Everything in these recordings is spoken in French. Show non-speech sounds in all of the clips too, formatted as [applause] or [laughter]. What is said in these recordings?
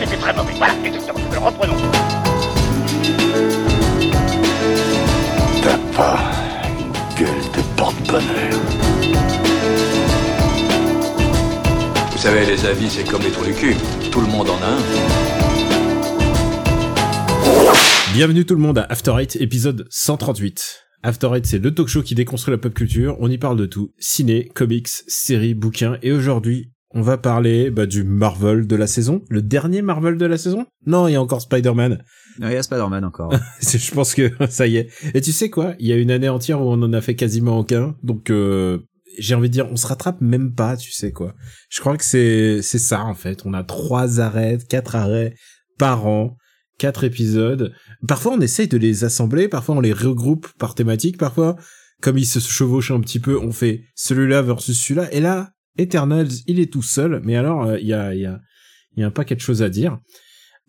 c'était très mauvais. Voilà, exactement. Alors reprenons. T'as pas une gueule de porte-bonheur. Vous savez, les avis, c'est comme les trous du cul. Tout le monde en a un. Bienvenue tout le monde à After Eight, épisode 138. After Eight, c'est le talk show qui déconstruit la pop culture. On y parle de tout. Ciné, comics, séries, bouquins. Et aujourd'hui, on va parler bah, du Marvel de la saison. Le dernier Marvel de la saison? Non, il y a encore Spider-Man. Non, il y a Spider-Man encore. [laughs] je pense que [laughs] ça y est. Et tu sais quoi? Il y a une année entière où on en a fait quasiment aucun. Donc, euh, j'ai envie de dire, on se rattrape même pas, tu sais quoi. Je crois que c'est c'est ça en fait. On a trois arrêts, quatre arrêts par an, quatre épisodes. Parfois on essaye de les assembler, parfois on les regroupe par thématique, parfois comme ils se chevauchent un petit peu, on fait celui-là versus celui-là. Et là, Eternals, il est tout seul, mais alors euh, il y a y a y a un paquet de choses à dire.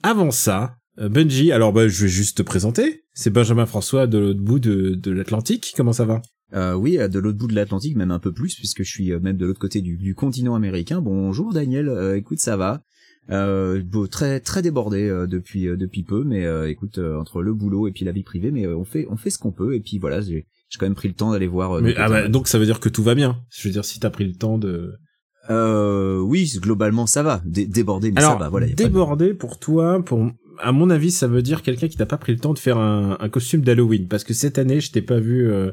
Avant ça, euh, Bungie, alors bah, je vais juste te présenter. C'est Benjamin François de l'autre bout de, de l'Atlantique. Comment ça va? Euh, oui, de l'autre bout de l'Atlantique, même un peu plus, puisque je suis même de l'autre côté du, du, continent américain. Bonjour Daniel, écoute, ça va très très débordé depuis depuis peu, mais écoute, entre le boulot et puis la vie privée, mais on fait on fait ce qu'on peut. Et puis voilà, j'ai j'ai quand même pris le temps d'aller voir. Mais, ah bah, donc ça veut dire que tout va bien. Je veux dire, si t'as pris le temps de. Euh, oui, globalement ça va. débordé, mais Alors, ça va. Voilà. Débordé pour toi, pour à mon avis, ça veut dire quelqu'un qui n'a pas pris le temps de faire un, un costume d'Halloween, parce que cette année, je t'ai pas vu. Euh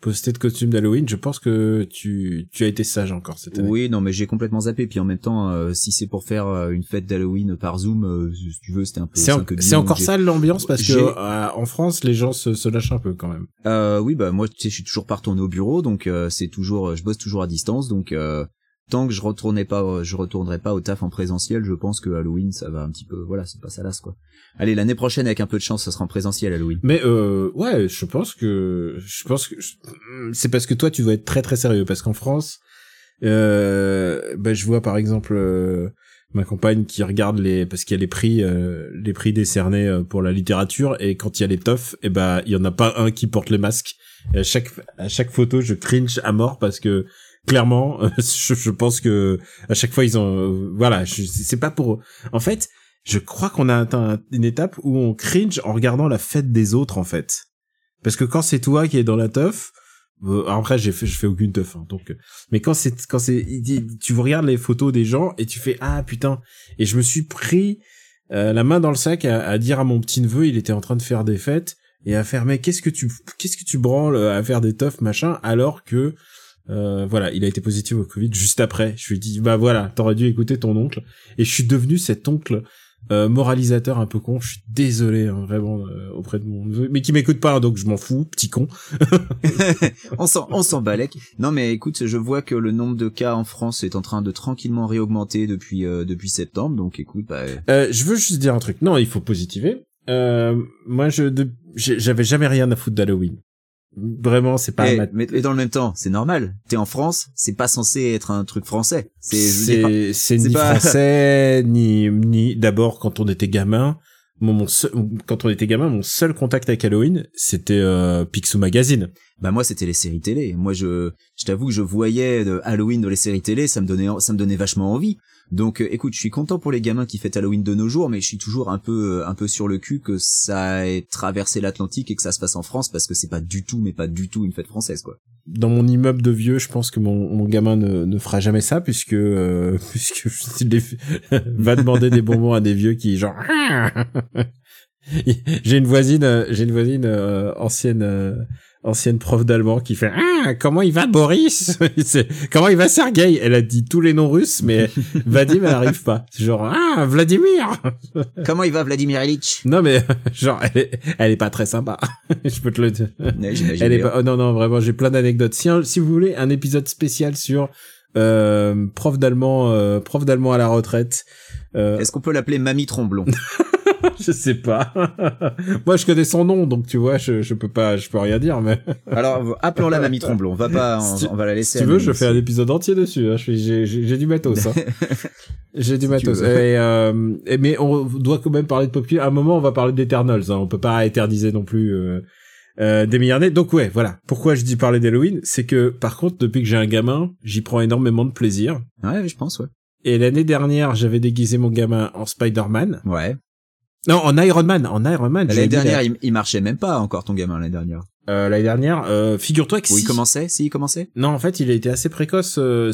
posté de costume d'Halloween, je pense que tu, tu as été sage encore cette année. Oui, non, mais j'ai complètement zappé. Puis en même temps, euh, si c'est pour faire euh, une fête d'Halloween par Zoom, euh, si tu veux, c'était un peu. C'est, encore ça l'ambiance parce que en France, les gens se, se lâchent un peu quand même. oui, bah moi, tu sais, je suis toujours pas retourné au bureau, donc c'est toujours, je bosse toujours à distance, donc tant que je retournais pas, je retournerai pas au taf en présentiel, je pense que Halloween, ça va un petit peu, voilà, c'est pas ça quoi. Allez, l'année prochaine, avec un peu de chance, ça sera en présentiel Halloween. Mais euh, ouais, je pense que, je pense que c'est parce que toi, tu dois être très très sérieux, parce qu'en France, euh, ben je vois par exemple euh, ma compagne qui regarde les, parce qu'il y a les prix, euh, les prix décernés euh, pour la littérature, et quand il y a les teufs, et eh ben il y en a pas un qui porte le masque. Et à chaque à chaque photo, je cringe à mort parce que clairement [laughs] je, je, pense que à chaque fois ils ont voilà c'est pas pour en fait je crois qu'on a atteint une étape où on cringe en regardant la fête des autres en fait. Parce que quand c'est toi qui es dans la teuf euh, après j'ai fait je fais aucune teuf hein, donc mais quand c'est quand c'est tu regardes les photos des gens et tu fais ah putain! Et je me suis pris euh, la main dans le sac à, à dire à mon petit neveu il était en train de faire des fêtes et à faire mais qu'est-ce que tu qu'est-ce que tu branles à faire des teufs machin? Alors que euh, voilà, il a été positif au Covid juste après. Je lui ai dit, bah voilà, t'aurais dû écouter ton oncle. Et je suis devenu cet oncle euh, moralisateur un peu con. Je suis désolé, hein, vraiment, euh, auprès de mon neveu. Mais qui m'écoute pas, donc je m'en fous, petit con. [laughs] on s'en, on s'en balèque. Non, mais écoute, je vois que le nombre de cas en France est en train de tranquillement réaugmenter depuis, depuis septembre. Donc écoute, bah... je veux juste dire un truc. Non, il faut positiver. moi, je, j'avais jamais rien à foutre d'Halloween. Vraiment, c'est pas. Et, mais, dans le même temps, c'est normal. T'es en France, c'est pas censé être un truc français. C'est c'est ni français [laughs] ni ni. D'abord, quand on était gamin, mon, quand on était gamin, mon seul contact avec Halloween, c'était euh, Picsou Magazine. Bah moi, c'était les séries télé. Moi, je, je t'avoue que je voyais de Halloween dans les séries télé, ça me donnait, ça me donnait vachement envie. Donc, euh, écoute, je suis content pour les gamins qui fêtent Halloween de nos jours, mais je suis toujours un peu, un peu sur le cul que ça ait traversé l'Atlantique et que ça se passe en France parce que c'est pas du tout, mais pas du tout une fête française, quoi. Dans mon immeuble de vieux, je pense que mon, mon gamin ne, ne fera jamais ça puisque, euh, [laughs] puisque [laughs] va demander des bonbons à des vieux qui genre. [laughs] j'ai une voisine, j'ai une voisine euh, ancienne ancienne prof d'allemand qui fait ah comment il va Boris [laughs] comment il va Sergei? Elle a dit tous les noms russes mais [laughs] Vadim elle arrive pas. Genre ah Vladimir! [laughs] Comment il va Vladimir Ilitch non mais genre elle est, elle est pas très sympa. Je peux te le dire. Elle est pas oh, non non vraiment j'ai plein d'anecdotes. Si si vous voulez un épisode spécial sur euh, prof d'allemand euh, prof d'allemand à la retraite euh... est-ce qu'on peut l'appeler Mamie Tromblon [laughs] je sais pas. [laughs] Moi, je connais son nom, donc tu vois, je, je peux pas, je peux rien dire, mais. [laughs] Alors, appelons-la Mamie Tromblon. On va pas, on, va la laisser. Si tu veux, je fais un épisode entier dessus. Hein. J'ai, du matos. Hein. j'ai du matos. Euh, et, mais on doit quand même parler de pop À un moment, on va parler d'Eternals. Hein. On peut pas éterniser non plus. Euh, euh, des milliards Donc ouais, voilà. Pourquoi je dis parler d'Halloween, c'est que par contre, depuis que j'ai un gamin, j'y prends énormément de plaisir. Ouais, je pense, ouais. Et l'année dernière, j'avais déguisé mon gamin en Spider-Man. Ouais. Non, en Iron Man, en Iron Man. L'année dernière, il, il marchait même pas encore ton gamin l'année dernière. Euh, l'année dernière, euh, figure-toi que Ou si. il commençait Si, il commençait Non, en fait, il a été assez précoce. euh,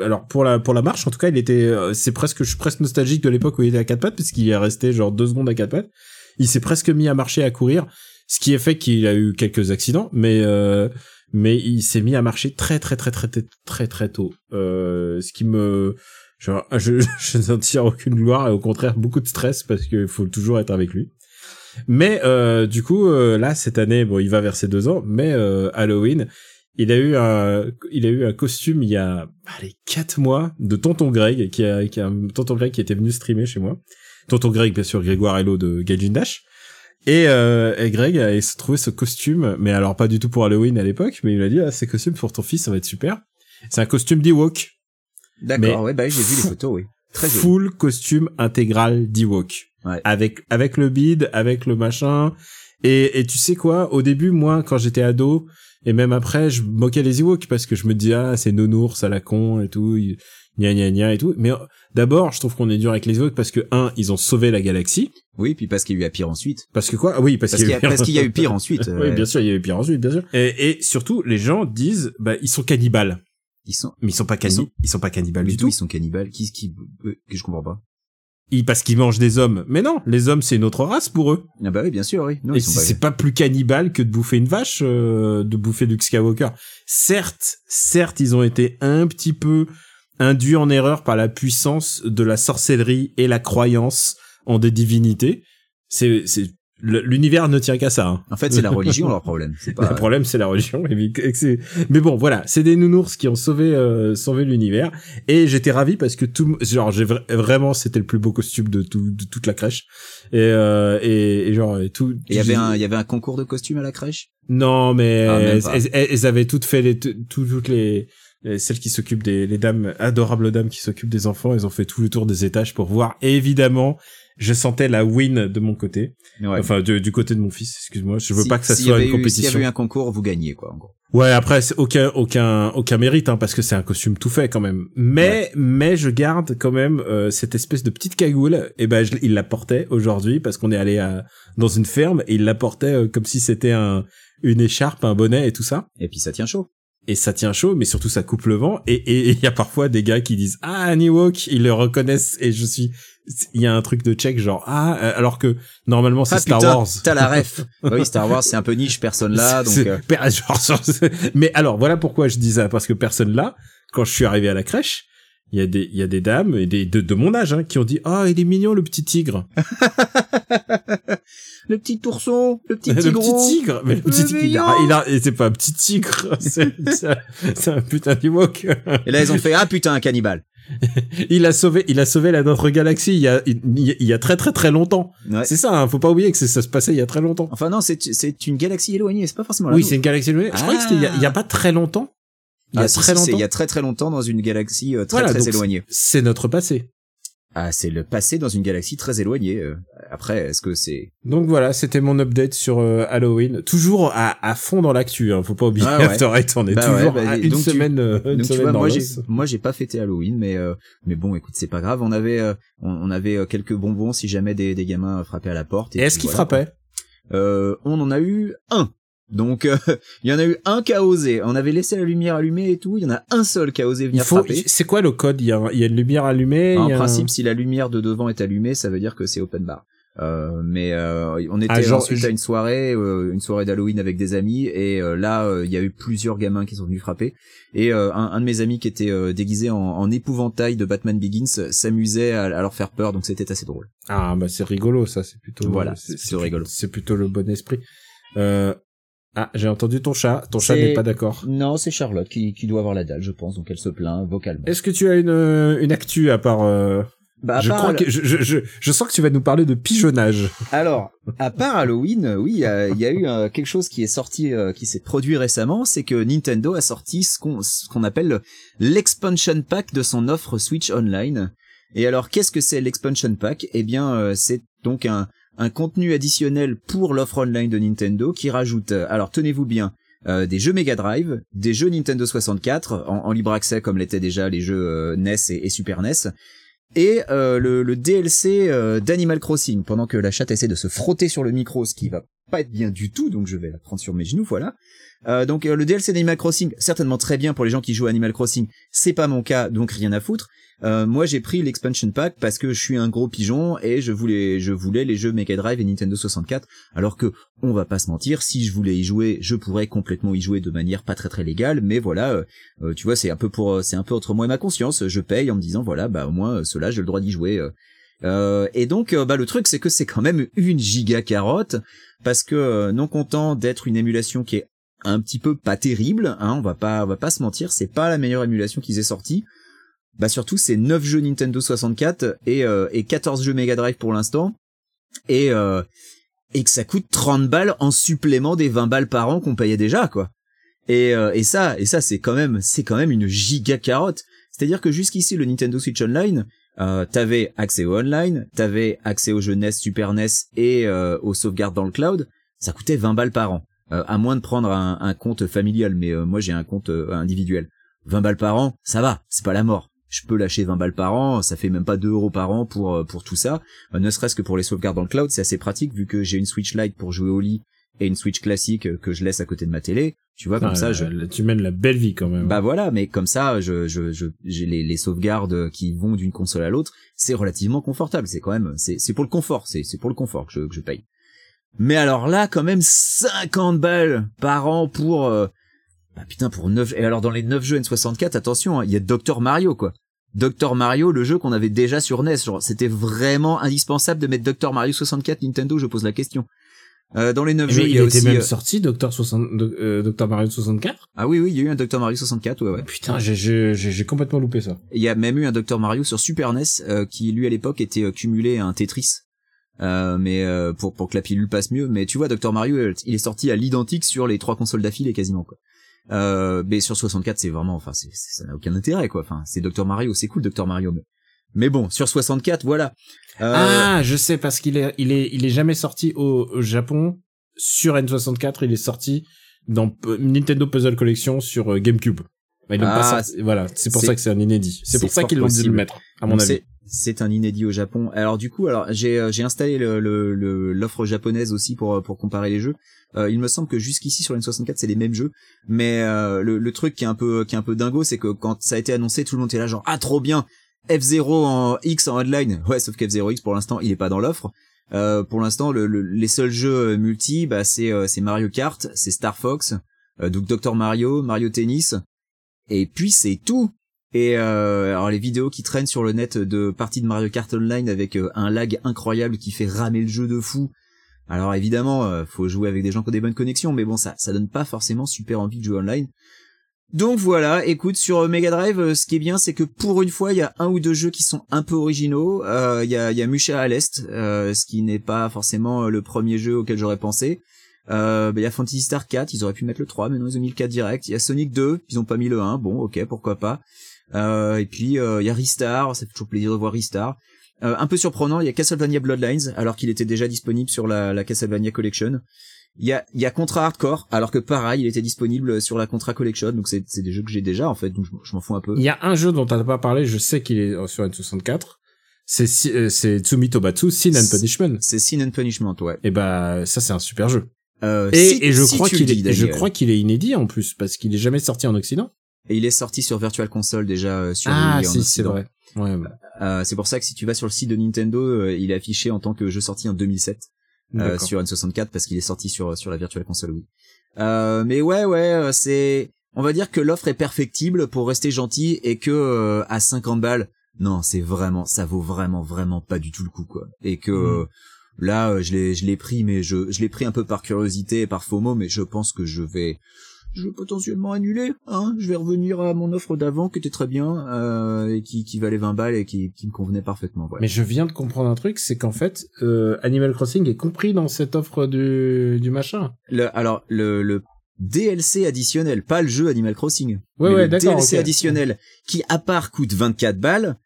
alors pour la pour la marche, en tout cas, il était. euh, c'est presque, je suis presque nostalgique de l'époque où il était à quatre pattes, puisqu'il est resté genre deux secondes à quatre pattes. Il s'est presque mis à marcher, à courir, ce qui a fait qu'il a eu quelques accidents, mais euh, mais il s'est mis à marcher très très très très très très très tôt. Euh, ce qui me genre, [laughs] je je n'en tire aucune gloire et au contraire beaucoup de stress parce qu'il faut toujours être avec lui. Mais euh, du coup, euh, là cette année, bon, il va vers ses deux ans, mais euh, Halloween, il a eu un, il a eu un costume il y a allez quatre mois de Tonton Greg, qui a, qui a un Tonton Greg qui était venu streamer chez moi. Tonton Greg, bien sûr, Grégoire Hello de Gaijin Dash. Et, euh, et Greg a trouvé ce costume, mais alors pas du tout pour Halloween à l'époque, mais il a dit ah, ces costumes pour ton fils, ça va être super. C'est un costume d'Ewok, D'accord, ouais, bah j'ai vu les photos, oui. Très joli. full costume intégral d'Ewok. Ouais. Avec avec le bide, avec le machin. Et, et tu sais quoi, au début, moi, quand j'étais ado, et même après, je moquais les Ewoks parce que je me disais, ah, c'est nounours à la con et tout, gna gna gna et tout. Mais euh, d'abord, je trouve qu'on est dur avec les Ewoks parce que, un, ils ont sauvé la galaxie. Oui, puis parce qu'il y a eu à pire ensuite. Parce que quoi? Ah Oui, parce, Parce qu'il y a, y eu [laughs] pire ensuite. oui, euh, bien sûr, il y a eu pire ensuite, bien sûr. Et, et surtout, les gens disent, bah, ils sont cannibales. Ils sont, Mais ils sont pas Ils cannibales. sont- Ils sont pas cannibales mais du tout. ils sont cannibales. Qui, qui, euh, que je comprends pas. Ils, parce qu'ils mangent des hommes. Mais non, les hommes, c'est une autre race pour eux. Ah bah oui, bien sûr, oui. Non, et c'est pas. plus cannibale que de bouffer une vache, euh, de bouffer Luke Skywalker. Certes, certes, ils ont été un petit peu induits en erreur par la puissance de la sorcellerie et la croyance en des divinités. C'est, c'est, l'univers ne tient qu'à ça. Hein. En fait, c'est la [laughs] religion leur problème. Pas. Le problème, c'est la religion. Mais bon, voilà, c'est des nounours qui ont sauvé, euh, sauvé l'univers. Et j'étais ravi parce que tout, genre, j'ai vra- vraiment, c'était le plus beau costume de, tout, de toute la crèche. Et, euh, et, et genre, et tout. Il y avait un, il y avait un concours de costumes à la crèche? Non, mais Ah, elles, pas. elles- elles avaient toutes fait les, tout- toutes les, les- celles qui s'occupent des, les dames, adorables dames qui s'occupent des enfants, elles ont fait tout le tour des étages pour voir. Évidemment, je sentais la win de mon côté. Ouais. Enfin, du, du côté de mon fils, excuse-moi. Je veux Si- pas que ça soit une eu- S'il y compétition. avait eu un concours, vous gagnez, quoi, en gros. Ouais, après c'est aucun aucun aucun mérite hein, parce que c'est un costume tout fait quand même. Mais mais je garde quand même euh, cette espèce de petite cagoule et ben je- il la portait aujourd'hui parce qu'on est allé à, dans une ferme et il la portait euh, comme si c'était un une écharpe, un bonnet et tout ça. Et puis ça tient chaud. Et ça tient chaud, mais surtout ça coupe le vent. Et il y a parfois des gars qui disent ah un Ewok, ils le reconnaissent et je suis il y a un truc de check genre ah euh, alors que normalement c'est Ah, Star putain, Wars. T'as la [laughs] ref. Bah oui, Star Wars, c'est un peu niche, personne là, donc. Euh, genre, [laughs] mais alors voilà pourquoi je dis ça parce que personne là quand je suis arrivé à la crèche il y a des il y a des dames et des de, de mon âge hein, qui ont dit ah il est mignon le petit tigre. [laughs] Le petit ourson, le petit [laughs] le tigre. petit tigre. Mais le petit tigre il a, il a et c'est pas un petit tigre [laughs] c'est c'est un- putain d'Ewok. Et là, ils ont fait, ah putain, un cannibale. il a sauvé il a sauvé la notre galaxie il y a il, il y a très très très longtemps. Ouais. c'est ça hein, faut pas oublier que ça se passait il y a très longtemps. Enfin, non, c'est, c'est une galaxie éloignée, c'est pas forcément la oui c'est une galaxie éloignée. Je crois que c'était il il y a pas très longtemps il y a Ah, très si, longtemps Il y a très très longtemps dans une galaxie euh, très Voilà, très éloignée. c'est notre passé Ah, c'est le passé dans une galaxie très éloignée. euh. Après, est-ce que c'est... Donc voilà, c'était mon update sur euh, Halloween. Toujours à, à fond dans l'actu, hein. faut pas oublier Ah ouais. After Eight, on est Bah toujours ouais, bah, à une donc tu- semaine, euh, une Donc tu semaine vois, dans moi j'ai, l'os. moi j'ai pas fêté Halloween, mais euh, mais bon, écoute, c'est pas grave. On avait, on, on avait quelques bonbons si jamais des, des gamins frappaient à la porte. Et Et est-ce puis qu'il voilà, frappait? Quoi. euh, On en a eu un. Donc euh, [laughs] il y en a eu un qui a osé. On avait laissé la lumière allumée et tout. Il y en a un seul qui a osé Il venir faut. frapper. C'est quoi le code? Il y a, il y a une lumière allumée. En il y a un- principe, si la lumière de devant est allumée, ça veut dire que c'est open bar. Euh, mais euh, on était Ah, genre, ensuite je- à une soirée, euh, une soirée d'Halloween avec des amis, et euh, là euh, il y a eu plusieurs gamins qui sont venus frapper. Et un, un de mes amis qui était déguisé en, en épouvantail de Batman Begins s'amusait à, à leur faire peur, donc c'était assez drôle. Ah bah c'est rigolo, ça. C'est plutôt. Voilà, c'est c'est plutôt rigolo. C'est plutôt le bon esprit. Euh... Ah, j'ai entendu ton chat. Ton chat n'est pas d'accord. Non, c'est Charlotte qui, qui doit avoir la dalle, je pense, donc elle se plaint vocalement. Est-ce que tu as une euh, une actu à part euh, Bah, à Je part crois que je, je je sens que tu vas nous parler de pigeonnage. Alors, à part Halloween, euh, oui, il y a, il y a eu euh, quelque chose qui est sorti, euh, qui s'est produit récemment, c'est que Nintendo a sorti ce qu'on ce qu'on appelle l'expansion pack de son offre Switch Online. Et alors, qu'est-ce que c'est l'expansion pack? Eh bien, c'est donc un un contenu additionnel pour l'offre online de Nintendo qui rajoute, euh, alors tenez-vous bien, euh, des jeux Mega Drive, des jeux Nintendo 64 en, libre accès comme l'étaient déjà les jeux euh, NES et, Super NES, et le, le DLC d'Animal Crossing. Pendant que la chatte essaie de se frotter sur le micro, ce qui va pas être bien du tout, donc je vais la prendre sur mes genoux, voilà. Euh, donc euh, le DLC d'Animal Crossing, certainement très bien pour les gens qui jouent à Animal Crossing, c'est pas mon cas, donc rien à foutre. Euh, moi j'ai pris l'expansion pack parce que je suis un gros pigeon et je voulais je voulais les jeux Mega Drive et Nintendo 64 alors que on va pas se mentir si je voulais y jouer je pourrais complètement y jouer de manière pas très très légale mais voilà euh, euh, tu vois c'est un peu pour c'est un peu entre moi et ma conscience je paye en me disant voilà bah au cela j'ai le droit d'y jouer euh. Euh, et donc euh, bah le truc c'est que c'est quand même une giga carotte parce que euh, non content d'être une émulation qui est un petit peu pas terrible hein, on va pas on va pas se mentir c'est pas la meilleure émulation qu'ils aient sortie bah surtout c'est 9 jeux Nintendo 64 et, euh, et 14 jeux Mega Drive pour l'instant et euh, et que ça coûte 30 balles en supplément des 20 balles par an qu'on payait déjà quoi. Et, euh, et ça et ça c'est quand même c'est quand même une giga carotte. C'est-à-dire que jusqu'ici le Nintendo Switch Online euh, t'avais accès au online, t'avais accès aux jeux NES, Super NES et euh, aux sauvegardes dans le cloud, ça coûtait 20 balles par an. Euh, à moins de prendre un, compte familial, mais euh, moi j'ai un compte individuel. 20 balles par an, ça va, c'est pas la mort. Je peux lâcher 20 balles par an, ça fait même pas 2 euros par an pour pour tout ça. Ne serait-ce que pour les sauvegardes dans le cloud, c'est assez pratique vu que j'ai une Switch Lite pour jouer au lit et une Switch classique que je laisse à côté de ma télé. Tu vois, comme Ah, ça, je, tu mènes la belle vie quand même. bah voilà, mais comme ça, je, je, je, j'ai les, les sauvegardes qui vont d'une console à l'autre, c'est relativement confortable. C'est quand même, c'est, c'est pour le confort, c'est, c'est pour le confort que je, que je paye. Mais alors là, quand même, 50 balles par an pour, euh, bah putain, pour 9, et alors dans les 9 jeux N64, attention, hein, il y a Dr Mario, quoi. Dr Mario, le jeu qu'on avait déjà sur NES, genre, c'était vraiment indispensable de mettre Dr Mario 64 Nintendo, je pose la question. Euh, dans les 9 Mais jeux, il il y a était aussi, même euh, sorti, Dr. 60, de- euh, Dr. Mario 64. ah oui, oui, il y a eu un Dr Mario 64, ouais, ouais. Putain, j'ai, j'ai, j'ai j'ai complètement loupé ça. Il y a même eu un Dr Mario sur Super NES euh, qui lui à l'époque était cumulé à un Tetris. Euh, mais euh, pour pour que la pilule passe mieux mais tu vois Dr Mario il est sorti à l'identique sur les trois consoles d'affilée quasiment quoi euh, mais sur 64 c'est vraiment enfin ça n'a aucun intérêt quoi enfin c'est Dr Mario c'est cool Dr Mario mais mais bon sur 64 voilà Euh, Ah, je sais parce qu'il est, il est, il est jamais sorti au, au Japon sur N64. Il est sorti dans P- Nintendo Puzzle Collection sur euh, GameCube. Ils Ah, pas sorti- voilà, c'est pour ça que c'est un inédit. C'est pour ça qu'ils l'ont dû le mettre, à mon Donc avis. c'est un inédit au Japon. Alors du coup, alors j'ai euh, j'ai installé le le- le- l'offre japonaise aussi pour pour comparer les jeux. Euh, il me semble que jusqu'ici sur N64 c'est les mêmes jeux, mais euh, le, le truc qui est un peu qui est un peu dingo, c'est que quand ça a été annoncé, tout le monde était là genre ah trop bien F0 en X en online. [laughs] Ouais, sauf que F0 X pour l'instant il est pas dans l'offre. Euh, pour l'instant, le, le- les seuls jeux multi, bah c'est euh, Mario Kart, c'est Star Fox, euh, donc Dr Mario, Mario Tennis, et puis c'est tout. Et euh, alors les vidéos qui traînent sur le net de parties de Mario Kart Online avec euh, un lag incroyable qui fait ramer le jeu de fou. Alors évidemment, euh, faut jouer avec des gens qui ont des bonnes connexions, mais bon ça ça donne pas forcément super envie de jouer online. Donc voilà, écoute sur euh, Mega Drive, euh, ce qui est bien, c'est que pour une fois, il y a un ou deux jeux qui sont un peu originaux. Euh, Il y a a Musha à l'est, ce qui n'est pas forcément le premier jeu auquel j'aurais pensé. Bah, il y a Fantasy Star 4, ils auraient pu mettre le 3, mais non, ils ont mis le 4 direct. Il y a Sonic 2, ils ont pas mis le 1, bon, ok, pourquoi pas. Et puis il y a Ristar, ça toujours plaisir de voir Ristar. Euh, un peu surprenant, il y a Castlevania Bloodlines, alors qu'il était déjà disponible sur la, la Castlevania Collection. Il y a, il y a Contra Hardcore, alors que pareil, il était disponible sur la Contra Collection, donc c'est c'est des jeux que j'ai déjà en fait, donc je, je m'en fous un peu. Il y a un jeu dont t'as pas parlé, je sais qu'il est euh, sur N64. C'est euh, c'est Tsumi Tobatsu, Sin and Punishment. C'est Sin and Punishment, ouais. Et bah ça c'est un super jeu. Euh, Et, si- et je si crois qu'il est, je crois qu'il est inédit en plus parce qu'il est jamais sorti en Occident. Et il est sorti sur Virtual Console déjà euh, sur ah Wii si c'est vrai. Ouais. Euh, c'est pour ça que si tu vas sur le site de Nintendo, euh, il est affiché en tant que jeu sorti en 2007 euh, sur N64 parce qu'il est sorti sur sur la Virtual Console Wii. Euh, mais ouais ouais, euh, c'est on va dire que l'offre est perfectible pour rester gentil et que euh, à 50 balles, non, c'est vraiment ça vaut vraiment vraiment pas du tout le coup quoi. Et que euh, là euh, je l'ai je l'ai pris mais je je l'ai pris un peu par curiosité et par FOMO mais je pense que je vais je vais potentiellement annuler, hein. Je vais revenir à mon offre d'avant qui était très bien euh, et qui, qui valait 20 balles et qui, qui me convenait parfaitement. Voilà. Mais je viens de comprendre un truc, c'est qu'en fait euh, Animal Crossing est compris dans cette offre du du machin. Le, alors le, le DLC additionnel, pas le jeu Animal Crossing, Ouais, mais ouais, le d'accord, DLC additionnel qui à part coûte 24 balles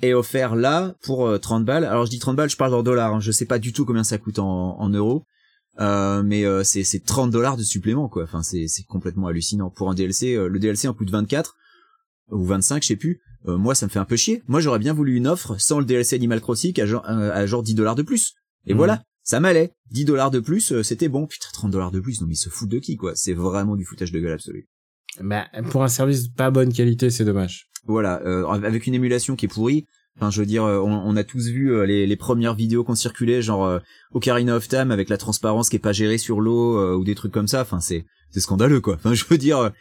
est offert là pour euh, 30 balles. Alors je dis 30 balles, je parle en dollars. Hein. Je sais pas du tout combien ça coûte en, en euros. Euh, mais euh, c'est c'est 30 dollars de supplément quoi. Enfin c'est c'est complètement hallucinant pour un DLC. euh, le DLC en coûte 24 ou 25, je sais plus. Euh, moi ça me fait un peu chier. Moi j'aurais bien voulu une offre sans le DLC Animal Crossing à genre euh, à genre 10 dollars de plus. Et Mhm. voilà, ça m'allait. 10 dollars de plus, euh, c'était bon. Putain 30 dollars de plus, non mais ils se foutent de qui quoi? C'est vraiment du foutage de gueule absolu. Bah, pour un service pas bonne qualité, c'est dommage. Voilà, euh, avec une émulation qui est pourrie. Enfin, je veux dire, euh, on, a tous vu euh, les, premières vidéos qu'on circulait, genre euh, Ocarina of Time avec la transparence qui est pas gérée sur l'eau ou des trucs comme ça. Enfin, c'est c'est scandaleux quoi. Enfin, [laughs] je veux dire,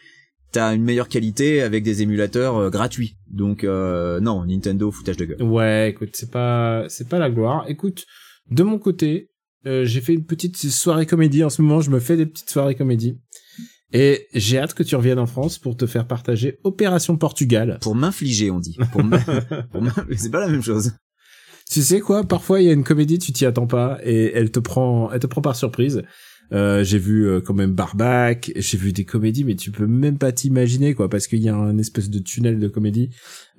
t'as une meilleure qualité avec des émulateurs gratuits. Donc non, Nintendo foutage de gueule. Ouais, écoute, c'est pas, c'est pas la gloire. Écoute, de mon côté, j'ai fait une petite soirée comédie. En ce moment, je me fais des petites soirées comédie. Et j'ai hâte que tu reviennes en France pour te faire partager Opération Portugal. Pour m'infliger, on dit. Pour [laughs] c'est pas la même chose. Tu sais quoi Parfois, il y a une comédie, tu t'y attends pas et elle te prend, elle te prend par surprise. Euh, j'ai vu euh, quand même Barbac, j'ai vu des comédies, mais tu peux même pas t'imaginer quoi, parce qu'il y a un espèce de tunnel de comédie.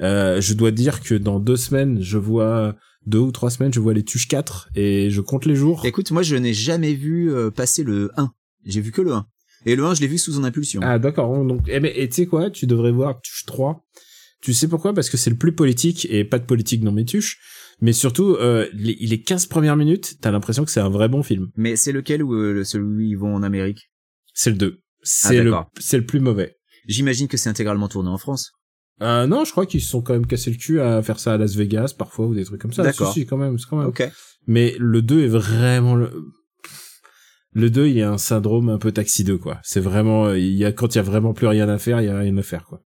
Euh, je dois dire que dans deux semaines, je vois deux ou trois semaines, je vois les Tuches 4 et je compte les jours. Écoute, moi, je n'ai jamais vu euh, passer le 1. J'ai vu que le 1. Et le 1, je l'ai vu sous son impulsion. Ah d'accord. Donc, eh ben, et tu sais quoi? Tu devrais voir Tuche 3. Tu sais pourquoi? Parce que c'est le plus politique et pas de politique dans mes tuches. Mais surtout, euh, les, les 15 premières minutes, t'as l'impression que c'est un vrai bon film. Mais c'est lequel ou euh, celui où ils vont en Amérique? C'est le 2. C'est le, c'est le plus mauvais. J'imagine que c'est intégralement tourné en France. Euh, non, je crois qu'ils se sont quand même cassé le cul à faire ça à Las Vegas parfois ou des trucs comme ça. D'accord. Si, si, quand même, c'est quand même. Ok. Mais le 2 est vraiment le... Le 2, il y a un syndrome un peu Taxi 2, quoi. C'est vraiment, il y a, quand il y a vraiment plus rien à faire, il y a rien à faire, quoi.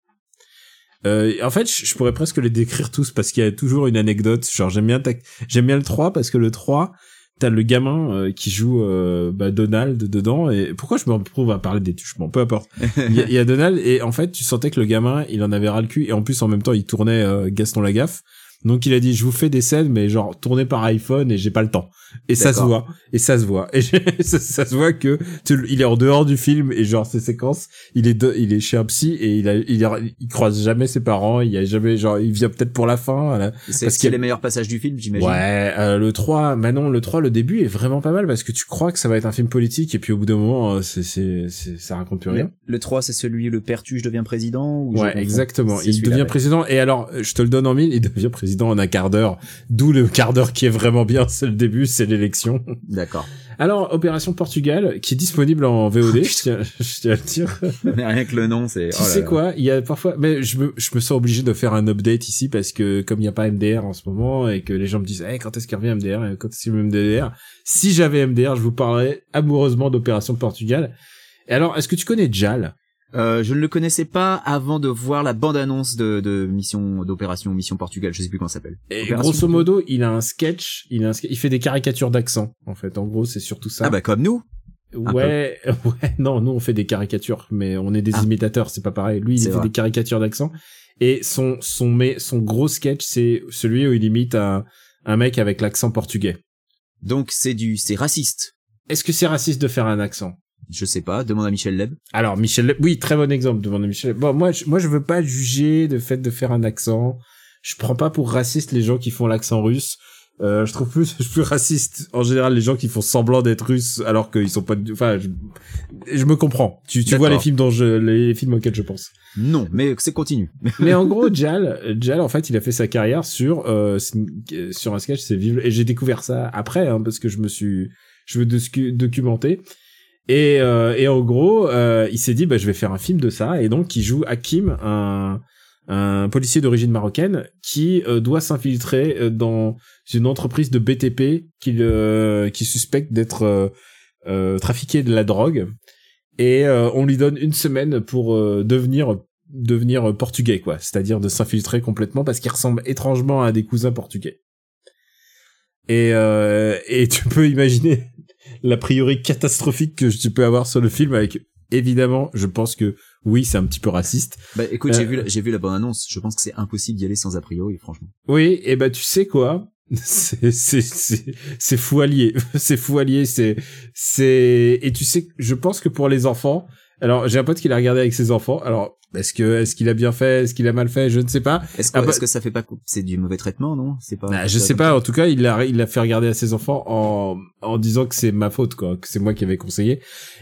Euh, en fait, je pourrais presque les décrire tous parce qu'il y a toujours une anecdote. Genre, j'aime bien, j'aime bien le 3 parce que le 3, t'as le gamin euh, qui joue euh, bah, Donald dedans. Et pourquoi je me retrouve à parler des tuches Bon, peu importe. [laughs] Il y, y a Donald et en fait, tu sentais que le gamin, il en avait ras le cul et en plus, en même temps, il tournait euh, Gaston Lagaffe. Donc il a dit je vous fais des scènes mais genre tournées par iPhone et j'ai pas le temps. Et ça se voit et ça se voit et [laughs] ça, ça se voit que tu- il est en dehors du film et genre ces séquences, il est de- il est chez un psy et il a il, a- il croise jamais ses parents, il y a jamais genre il vient peut-être pour la fin. C'est Parce qu'il y a- les meilleurs passages du film, j'imagine. Ouais, euh, le 3, Manon, le 3, le début est vraiment pas mal parce que tu crois que ça va être un film politique et puis au bout d'un moment, euh, c'est, c'est, ça raconte plus rien. Le 3, c'est celui où le père Tuche devient président ou Ouais, exactement. Il devient président et alors, je te le donne en mille, il [laughs] devient président en un quart d'heure. D'où le quart d'heure qui est vraiment bien, c'est le début, c'est l'élection. D'accord. Alors, Opération Portugal, qui est disponible en VOD, [laughs] je tiens, je tiens à le dire. Mais rien que le nom, c'est. Tu oh là sais là. quoi, il y a parfois, mais je me, je me sens obligé de faire un update ici parce que comme il n'y a pas MDR en ce moment et que les gens me disent, hey, quand est-ce qu'il revient MDR, quand est-ce qu'il MDR, si j'avais MDR, je vous parlerais amoureusement d'Opération Portugal. Et alors, est-ce que tu connais Jal? Euh, je ne le connaissais pas avant de voir la bande-annonce de, de mission d'opération Mission Portugal. Je sais plus comment ça s'appelle. Et Opération grosso Portugal. modo, il a un sketch, il a un il fait des caricatures d'accent, en fait. En gros, c'est surtout ça. Ah bah comme nous. ouais, [laughs] ouais, non, nous on fait des caricatures, mais on est des Ah. imitateurs, c'est pas pareil. Lui, il fait vrai. des caricatures d'accent. Et son, son, mais, son gros sketch, c'est celui où il imite un, un mec avec l'accent portugais. Donc c'est du, c'est raciste. Est-ce que c'est raciste de faire un accent? Je sais pas. Demande à Michel Leb. Alors, Michel, Leb- oui, très bon exemple devant Michel. Leb. Bon, moi, je, moi, je veux pas juger le fait de faire un accent. Je prends pas pour raciste les gens qui font l'accent russe. Euh, je trouve plus, [laughs] plus raciste en général les gens qui font semblant d'être russes alors qu'ils sont pas. Enfin, je, je me comprends. Tu, tu vois les films dont je, les films auxquels je pense. Non, mais c'est continu. [laughs] Mais en gros, Jal, Jal, en fait, il a fait sa carrière sur euh, sur un sketch, c'est Vive. Et j'ai découvert ça après, hein, parce que je me suis, je veux docu- documenter. Et euh, et en gros, euh, il s'est dit, bah, je vais faire un film de ça. Et donc, il joue Hakim, un un policier d'origine marocaine qui euh, doit s'infiltrer euh, dans une entreprise de BTP qu'il euh, qui suspecte d'être euh, trafiqué de la drogue. Et on lui donne une semaine pour devenir devenir portugais quoi. C'est-à-dire de s'infiltrer complètement parce qu'il ressemble étrangement à des cousins portugais. Et euh, et tu peux imaginer l'a priori catastrophique que tu peux avoir sur le film avec évidemment je pense que oui c'est un petit peu raciste Bah écoute, Euh, j'ai vu, la- j'ai vu la bande-annonce. Je pense que c'est impossible d'y aller sans a priori, franchement. Oui, et bah tu sais quoi? [laughs] C'est c'est c'est c'est fou allié, [laughs] c'est fou allié, c'est c'est et tu sais je pense que pour les enfants, Alors, j'ai un pote qui l'a regardé avec ses enfants. Alors, est-ce que, est-ce qu'il a bien fait, est-ce qu'il a mal fait, je ne sais pas. Est-ce que, Ah bah- est-ce que ça fait pas, coup- c'est du mauvais traitement, non? C'est pas. Ah, je sais pas. En tout cas, il l'a, il l'a fait regarder à ses enfants en, en disant que c'est ma faute, quoi, que c'est moi qui avais conseillé.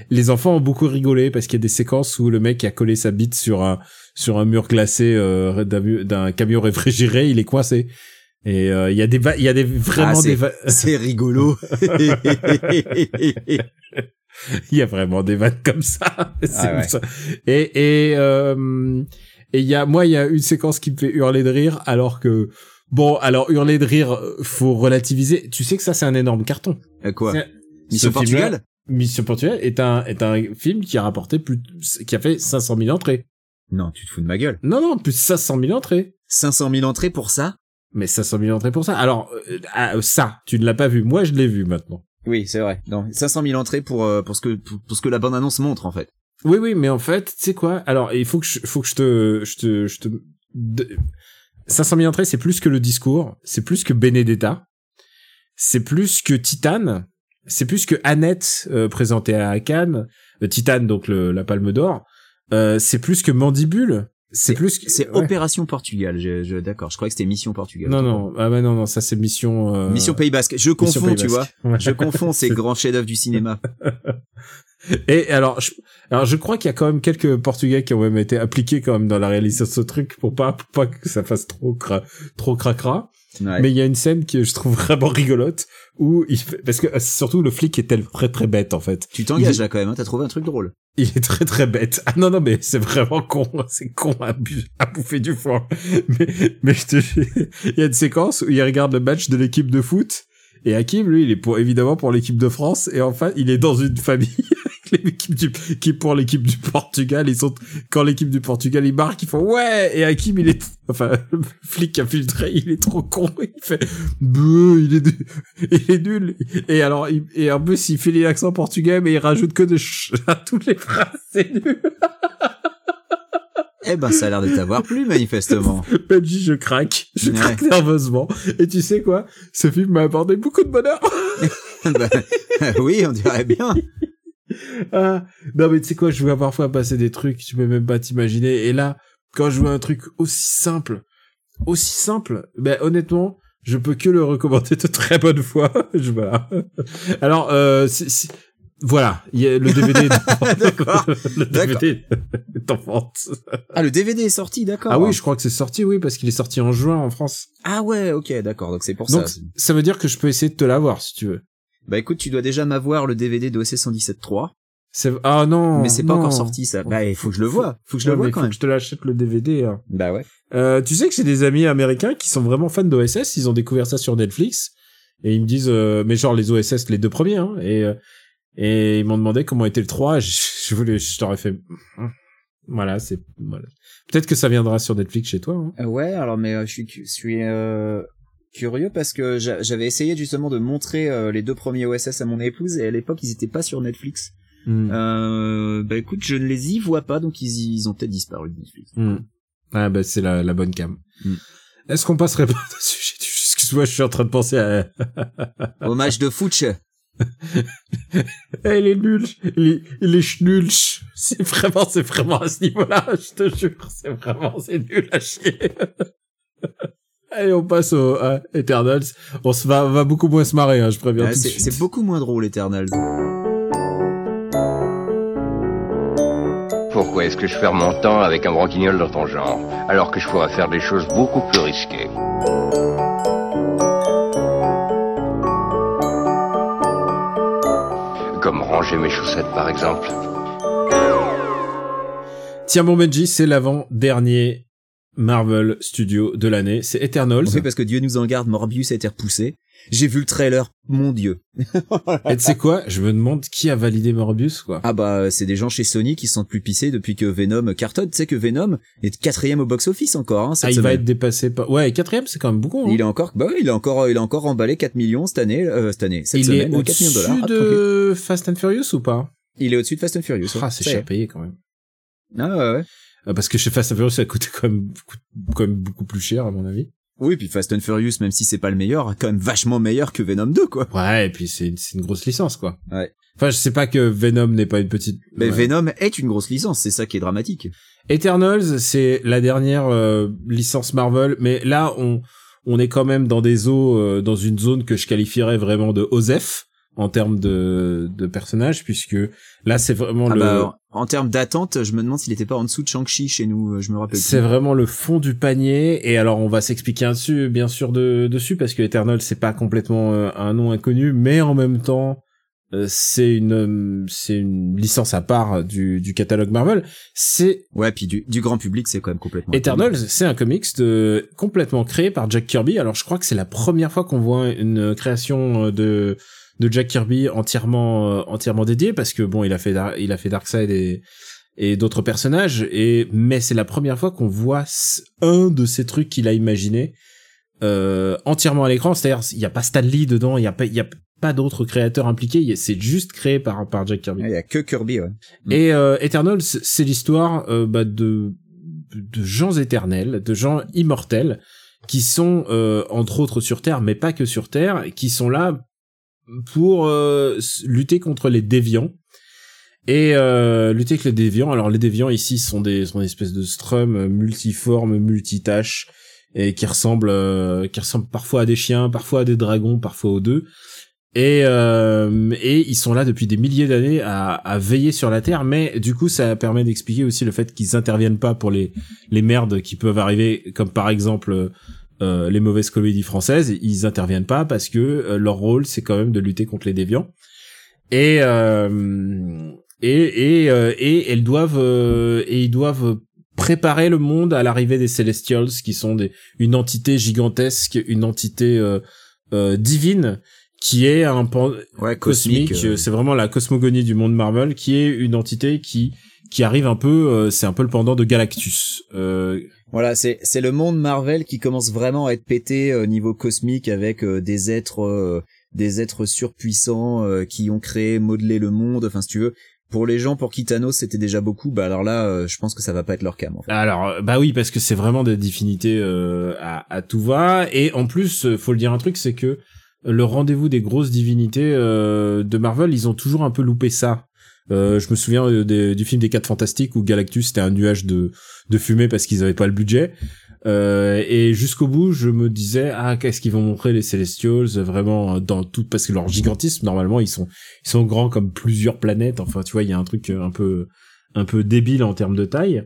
Les enfants ont beaucoup rigolé parce qu'il y a des séquences où le mec a collé sa bite sur un, sur un mur glacé euh, d'un camion réfrigéré, il est coincé. Et euh, il y a des, il y a des vraiment Ah, des, C'est rigolo. [laughs] il y a vraiment des vannes comme ça. Ah ouais. ça. Et et euh, et il y a moi il y a une séquence qui me fait hurler de rire alors que bon alors hurler de rire faut relativiser. Tu sais que ça c'est un énorme carton. Euh, Quoi? Mission Portugal? Mission Portugal est un est un film qui a rapporté plus qui a fait 500 000 entrées. Non, tu te fous de ma gueule. Non non plus de 500 000 entrées. 500 000 entrées pour ça? Mais 500 000 entrées pour ça. Alors euh, ah, ça tu ne l'as pas vu. Moi je l'ai vu maintenant. Oui, c'est vrai. Non, 500 000 entrées pour, euh, pour ce que, pour, pour ce que la bande annonce montre, en fait. Oui, oui, mais en fait, tu sais quoi? Alors, il faut que je, faut que je te, je te, je te. de- 500 000 entrées, c'est plus que le discours, c'est plus que Benedetta, c'est plus que Titane, c'est plus que Annette euh, présentée à Cannes, euh, Titane donc le, la Palme d'Or, euh, c'est plus que Mandibule, c'est plus. C'est ouais. Opération Portugal. Je, je, d'accord. Je croyais que c'était Mission Portugal. Non, non, ah bah non, non, ça c'est Mission. euh, Mission Pays Basque. Je confonds, tu vois. Ouais. Je confonds ces [laughs] grands chefs-d'œuvre du cinéma. [laughs] Et alors, je, alors je crois qu'il y a quand même quelques Portugais qui ont même été appliqués quand même dans la réalisation de ce truc pour pas, pour pas que ça fasse trop cra, trop cracra. Ouais. Mais il y a une scène que je trouve [laughs] vraiment rigolote où il fait, parce que euh, surtout le flic est très très bête en fait. Tu t'engages il- là quand même. Hein, T'as trouvé un truc drôle. Il est très très bête. Ah non non mais c'est vraiment con, c'est con à, bu- à bouffer du foin. Mais mais je te il y a une séquence où il regarde le match de l'équipe de foot et Hakim lui il est pour évidemment pour l'équipe de France et enfin il est dans une famille [laughs] [laughs] l'équipe du qui est pour l'équipe du Portugal ils sont quand l'équipe du Portugal il marque ils font ouais et Hakim il est [laughs] enfin [laughs] le flic qui a filtré il est trop con il fait Beuh, il est nul. il est nul et alors il, et en plus il fait les accents portugais mais il rajoute que de ch à toutes les phrases c'est nul Eh ben, ça a l'air de t'avoir plu, manifestement. Benji je craque je Ouais. craque nerveusement et tu sais quoi? Ce film m'a apporté beaucoup de bonheur Bah, oui, on dirait bien. Ah, non mais tu sais quoi, je vois parfois passer des trucs, tu peux même pas t'imaginer. Et là, quand je vois un truc aussi simple, aussi simple, ben honnêtement, je peux que le recommander de très bonne foi. [laughs] je voilà. Alors, euh, si, si- voilà, il y a le DVD. [laughs] D'accord. le DVD est en vente. Ah, le DVD est sorti, d'accord. Ah oui, je crois que c'est sorti, oui, parce qu'il est sorti en juin en France. Ah ouais, ok, d'accord. Donc c'est pour Donc, ça. ça veut dire que je peux essayer de te l'avoir si tu veux. Bah écoute, tu dois déjà m'avoir le DVD d'OC 117.3. C'est ah non, mais c'est pas non. encore sorti, ça. Bah, il faut que je le vois. Faut que je Ouais, le vois quand faut même. que je te l'achète le DVD. hein. Bah ouais. Euh, tu sais que j'ai des amis américains qui sont vraiment fans d'OSS, ils ont découvert ça sur Netflix et ils me disent euh, mais genre les OSS les deux premiers hein, et euh, et ils m'ont demandé comment était le 3, je, [laughs] je voulais je t'aurais fait voilà, c'est voilà. Peut-être que ça viendra sur Netflix chez toi hein. Euh, ouais, alors mais euh, je suis, je suis euh, curieux parce que j'a- j'avais essayé justement de montrer euh, les deux premiers OSS à mon épouse et à l'époque ils étaient pas sur Netflix. Hmm. Euh, bah écoute, je ne les y vois pas donc ils, ils ont peut-être disparu de Netflix. Hmm. Ah bah c'est la, la bonne cam. Hmm. Est-ce qu'on passerait pas dessus Excuse-moi, je suis en train de penser à [laughs] Hommage de Fouch. Eh, il est nul, il est, schnulch. C'est vraiment, c'est vraiment à ce niveau-là, je te jure, c'est vraiment, c'est nul à chier. [laughs] Allez, on passe au à Eternals. On se va, on va beaucoup moins se marrer, hein, je préviens Ouais, tout de c'est suite. c'est beaucoup moins drôle Eternal. Pourquoi est-ce que je perds mon temps avec un branquignol dans ton genre, alors que je pourrais faire des choses beaucoup plus risquées? Comme ranger mes chaussettes, par exemple. Tiens, bon Benji, c'est l'avant-dernier Marvel Studio de l'année. C'est Eternals. Oui, parce que Dieu nous en garde, Morbius a été repoussé. J'ai vu le trailer, mon dieu. [laughs] Et tu sais quoi? Je me demande qui a validé Morbius, quoi. Ah bah c'est des gens chez Sony qui se sentent plus pissés depuis que Venom cartonne. Tu sais que Venom est quatrième au box-office encore. Hein, cette Ah, il va être dépassé par... Ouais, quatrième, c'est quand même beaucoup. hein. Il a encore, bah oui, il a encore, il a encore emballé 4 millions cette année, euh, cette année, cette Il semaine, est 4 millions de dollars. au-dessus Ah, de Fast and Furious ou pas? Il est au-dessus de Fast and Furious. ouais. Ah, c'est est. cher payé quand même. Ah ouais, ouais. Euh, Parce que chez Fast and Furious, ça coûtait quand même, beaucoup- quand même beaucoup plus cher, à mon avis. Oui, puis Fast and Furious, même si c'est pas le meilleur, quand même vachement meilleur que Venom 2, quoi. Ouais, et puis c'est une, grosse licence, quoi. Ouais. Enfin, je sais pas que Venom n'est pas une petite. Mais Ouais. Venom est une grosse licence, c'est ça qui est dramatique. Eternals, c'est la dernière euh, licence Marvel, mais là, on on est quand même dans des eaux, euh, dans une zone que je qualifierais vraiment de OSEF en termes de de personnages, puisque là, c'est vraiment Ah le. bah, en termes d'attente, je me demande s'il était pas en dessous de Shang-Chi chez nous, euh, je me rappelle C'est vraiment le fond du panier et alors on va s'expliquer dessus bien sûr de, dessus parce que Eternal c'est pas complètement euh, un nom inconnu mais en même temps euh, c'est une c'est une licence à part du, du catalogue Marvel c'est Ouais, puis du, du grand public, c'est quand même complètement. Eternals c'est un comics de, complètement créé par Jack Kirby alors je crois que c'est la première fois qu'on voit une création de de Jack Kirby entièrement euh, entièrement dédiée parce que bon il a fait il a fait Darkseid et et d'autres personnages et mais c'est la première fois qu'on voit un de ces trucs qu'il a imaginé euh, entièrement à l'écran. C'est-à-dire il y a pas Stan Lee dedans il y a pas il y a pas d'autres créateurs impliqués. C'est juste créé par par Jack Kirby. Il y a que Kirby, ouais. et euh, Eternals, c'est l'histoire euh, bah, de de gens éternels, de gens immortels qui sont euh, entre autres sur Terre, mais pas que sur Terre, qui sont là pour euh, lutter contre les déviants. Et euh, lutter avec les déviants. Alors les déviants ici sont des sont des espèces de strum multiformes, multitâches et qui ressemblent euh, qui ressemblent parfois à des chiens, parfois à des dragons, parfois aux deux. Et, euh, et ils sont là depuis des milliers d'années à, à veiller sur la Terre, mais du coup ça permet d'expliquer aussi le fait qu'ils interviennent pas pour les, les merdes qui peuvent arriver, comme par exemple euh, les mauvaises comédies françaises, ils interviennent pas parce que euh, leur rôle c'est quand même de lutter contre les déviants. Et euh, et et, euh, et elles doivent euh, et ils doivent préparer le monde à l'arrivée des Celestials, qui sont des une entité gigantesque, une entité divine qui est un pan- Ouais, cosmique, cosmique. c'est vraiment la cosmogonie du monde Marvel qui est une entité qui qui arrive un peu euh, c'est un peu le pendant de Galactus euh, Voilà, c'est c'est le monde Marvel qui commence vraiment à être pété au niveau cosmique avec euh, des êtres euh, des êtres surpuissants euh, qui ont créé, modelé le monde. Enfin, si tu veux, pour les gens pour qui c'était déjà beaucoup, bah alors là, euh, je pense que ça va pas être leur cas. En fait. alors euh, bah oui parce que c'est vraiment des divinités euh, à, à tout va et en plus euh, faut le dire un truc c'est que le rendez-vous des grosses divinités euh, de Marvel ils ont toujours un peu loupé ça Euh, je me souviens euh, du film des quatre fantastiques où Galactus c'était un nuage de, de fumée parce qu'ils avaient pas le budget. Euh, et jusqu'au bout je me disais ah qu'est-ce qu'ils vont montrer les Celestials euh, vraiment dans tout parce que leur gigantisme normalement ils sont ils sont grands comme plusieurs planètes. Enfin tu vois il y a un truc euh, un peu un peu débile en termes de taille.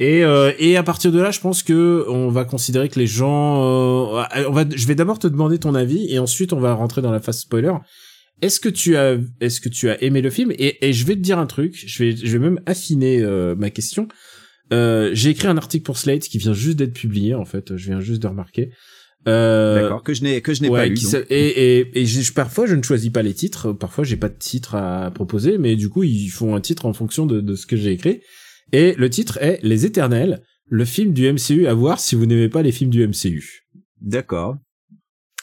Et euh, et à partir de là je pense que on va considérer que les gens euh, on va je vais d'abord te demander ton avis et ensuite on va rentrer dans la phase spoiler. Est-ce que tu as est-ce que tu as aimé le film? Et, et je vais te dire un truc je vais je vais même affiner euh, ma question euh, j'ai écrit un article pour Slate qui vient juste d'être publié en fait je viens juste de remarquer euh, D'accord, que je n'ai que je n'ai ouais, pas lu. qui donc. s'a- et et, et j'ai- parfois je ne choisis pas les titres, parfois j'ai pas de titre à proposer, mais du coup ils font un titre en fonction de, de ce que j'ai écrit. Et le titre est Les Éternels, le film du MCU à voir si vous n'aimez pas les films du MCU. D'accord.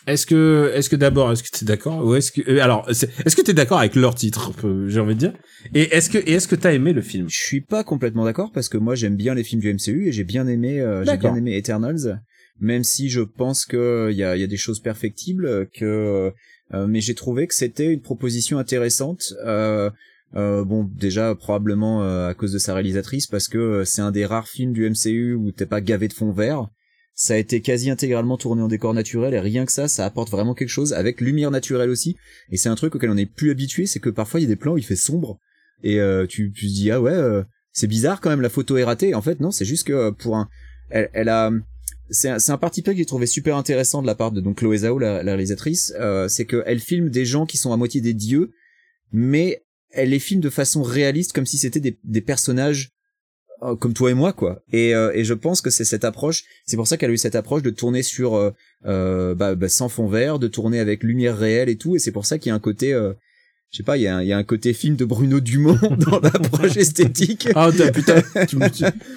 Est-ce que est-ce que d'abord est-ce que t'es d'accord ou est-ce que euh, alors est-ce que t'es d'accord avec leur titre euh, j'ai envie de dire? Et est-ce que et est-ce que t'as aimé le film? Je suis pas complètement d'accord parce que moi j'aime bien les films du MCU et j'ai bien aimé euh, j'ai bien aimé Eternals même si je pense que il y a, y a des choses perfectibles que euh, mais j'ai trouvé que c'était une proposition intéressante euh, euh, bon déjà probablement euh, à cause de sa réalisatrice parce que euh, c'est un des rares films du MCU où t'es pas gavé de fond vert ça a été quasi intégralement tourné en décor naturel et rien que ça ça apporte vraiment quelque chose avec lumière naturelle aussi. Et c'est un truc auquel on est plus habitué c'est que parfois il y a des plans où il fait sombre. Et euh, tu, tu te dis ah ouais euh, c'est bizarre quand même la photo est ratée. En fait non c'est juste que euh, pour un elle, elle a c'est un, un parti pris que j'ai trouvé super intéressant de la part de donc Chloé Zhao la, la réalisatrice euh, c'est que elle filme des gens qui sont à moitié des dieux mais elle les filme de façon réaliste comme si c'était des, des personnages comme toi et moi quoi. Et, euh, et je pense que c'est cette approche c'est pour ça qu'elle a eu cette approche de tourner sur euh, euh, bah, bah, sans fond vert de tourner avec lumière réelle et tout et c'est pour ça qu'il y a un côté euh, je sais pas il y, a y a un côté film de Bruno Dumont [laughs] dans l'approche esthétique Ah putain tu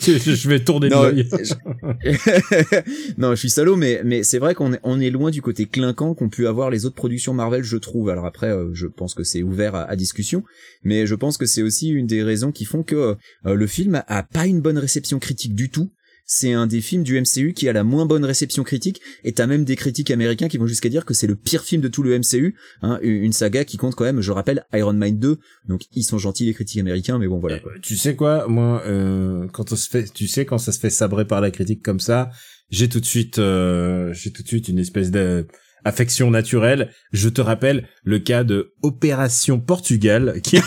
tu- tu- je vais tourner de non, l'œil. [laughs] non, je suis salaud, mais mais c'est vrai qu'on est on est loin du côté clinquant qu'ont pu avoir les autres productions Marvel, je trouve. Alors après, euh, je pense que c'est ouvert à, à discussion, mais je pense que c'est aussi une des raisons qui font que euh, le film a pas une bonne réception critique du tout. C'est un des films du MCU qui a la moins bonne réception critique et t'as même des critiques américains qui vont jusqu'à dire que c'est le pire film de tout le MCU hein, une saga qui compte quand même je rappelle Iron Man 2 donc ils sont gentils les critiques américains mais bon voilà tu sais quoi moi euh, quand on se fait tu sais quand ça se fait sabrer par la critique comme ça j'ai tout de suite euh, j'ai tout de suite une espèce de affection naturelle. Je te rappelle le cas de Opération Portugal. Qui...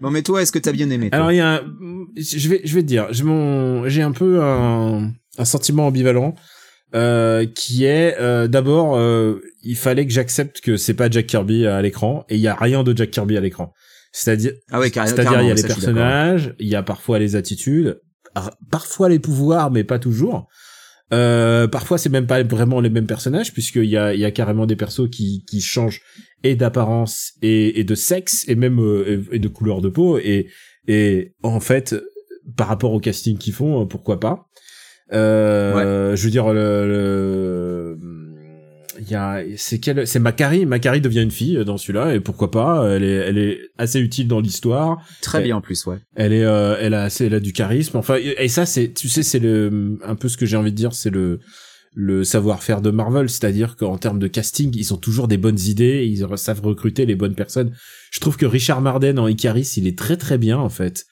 bon, [laughs] mais toi, est-ce que t'as bien aimé Alors, il y a, un... je vais, je vais te dire, j'ai mon, j'ai un peu un, un sentiment ambivalent. Euh, qui est euh, d'abord euh, il fallait que j'accepte que c'est pas Jack Kirby à l'écran et il y a rien de Jack Kirby à l'écran. C'est-à-dire ah ouais, c'est-à-dire il y a les personnages, il y a parfois les attitudes, parfois les pouvoirs mais pas toujours. Euh, parfois, c'est même pas vraiment les mêmes personnages, puisqu'il y a, il y a carrément des persos qui, qui changent et d'apparence et, et de sexe et même euh, et, de couleur de peau. Et, et en fait, par rapport au casting qu'ils font, pourquoi pas? Euh, Je veux dire, le, le il y a c'est quel c'est Macari. Macari devient une fille euh, dans celui-là et pourquoi pas elle est elle est assez utile dans l'histoire. Très bien en plus ouais. elle est euh, elle a assez elle a du charisme. Enfin et ça c'est tu sais c'est le un peu ce que j'ai envie de dire c'est le le savoir-faire de Marvel, c'est-à-dire qu'en termes de casting, ils ont toujours des bonnes idées, ils savent recruter les bonnes personnes. Je trouve que Richard Marden en Icaris, il est très très bien en fait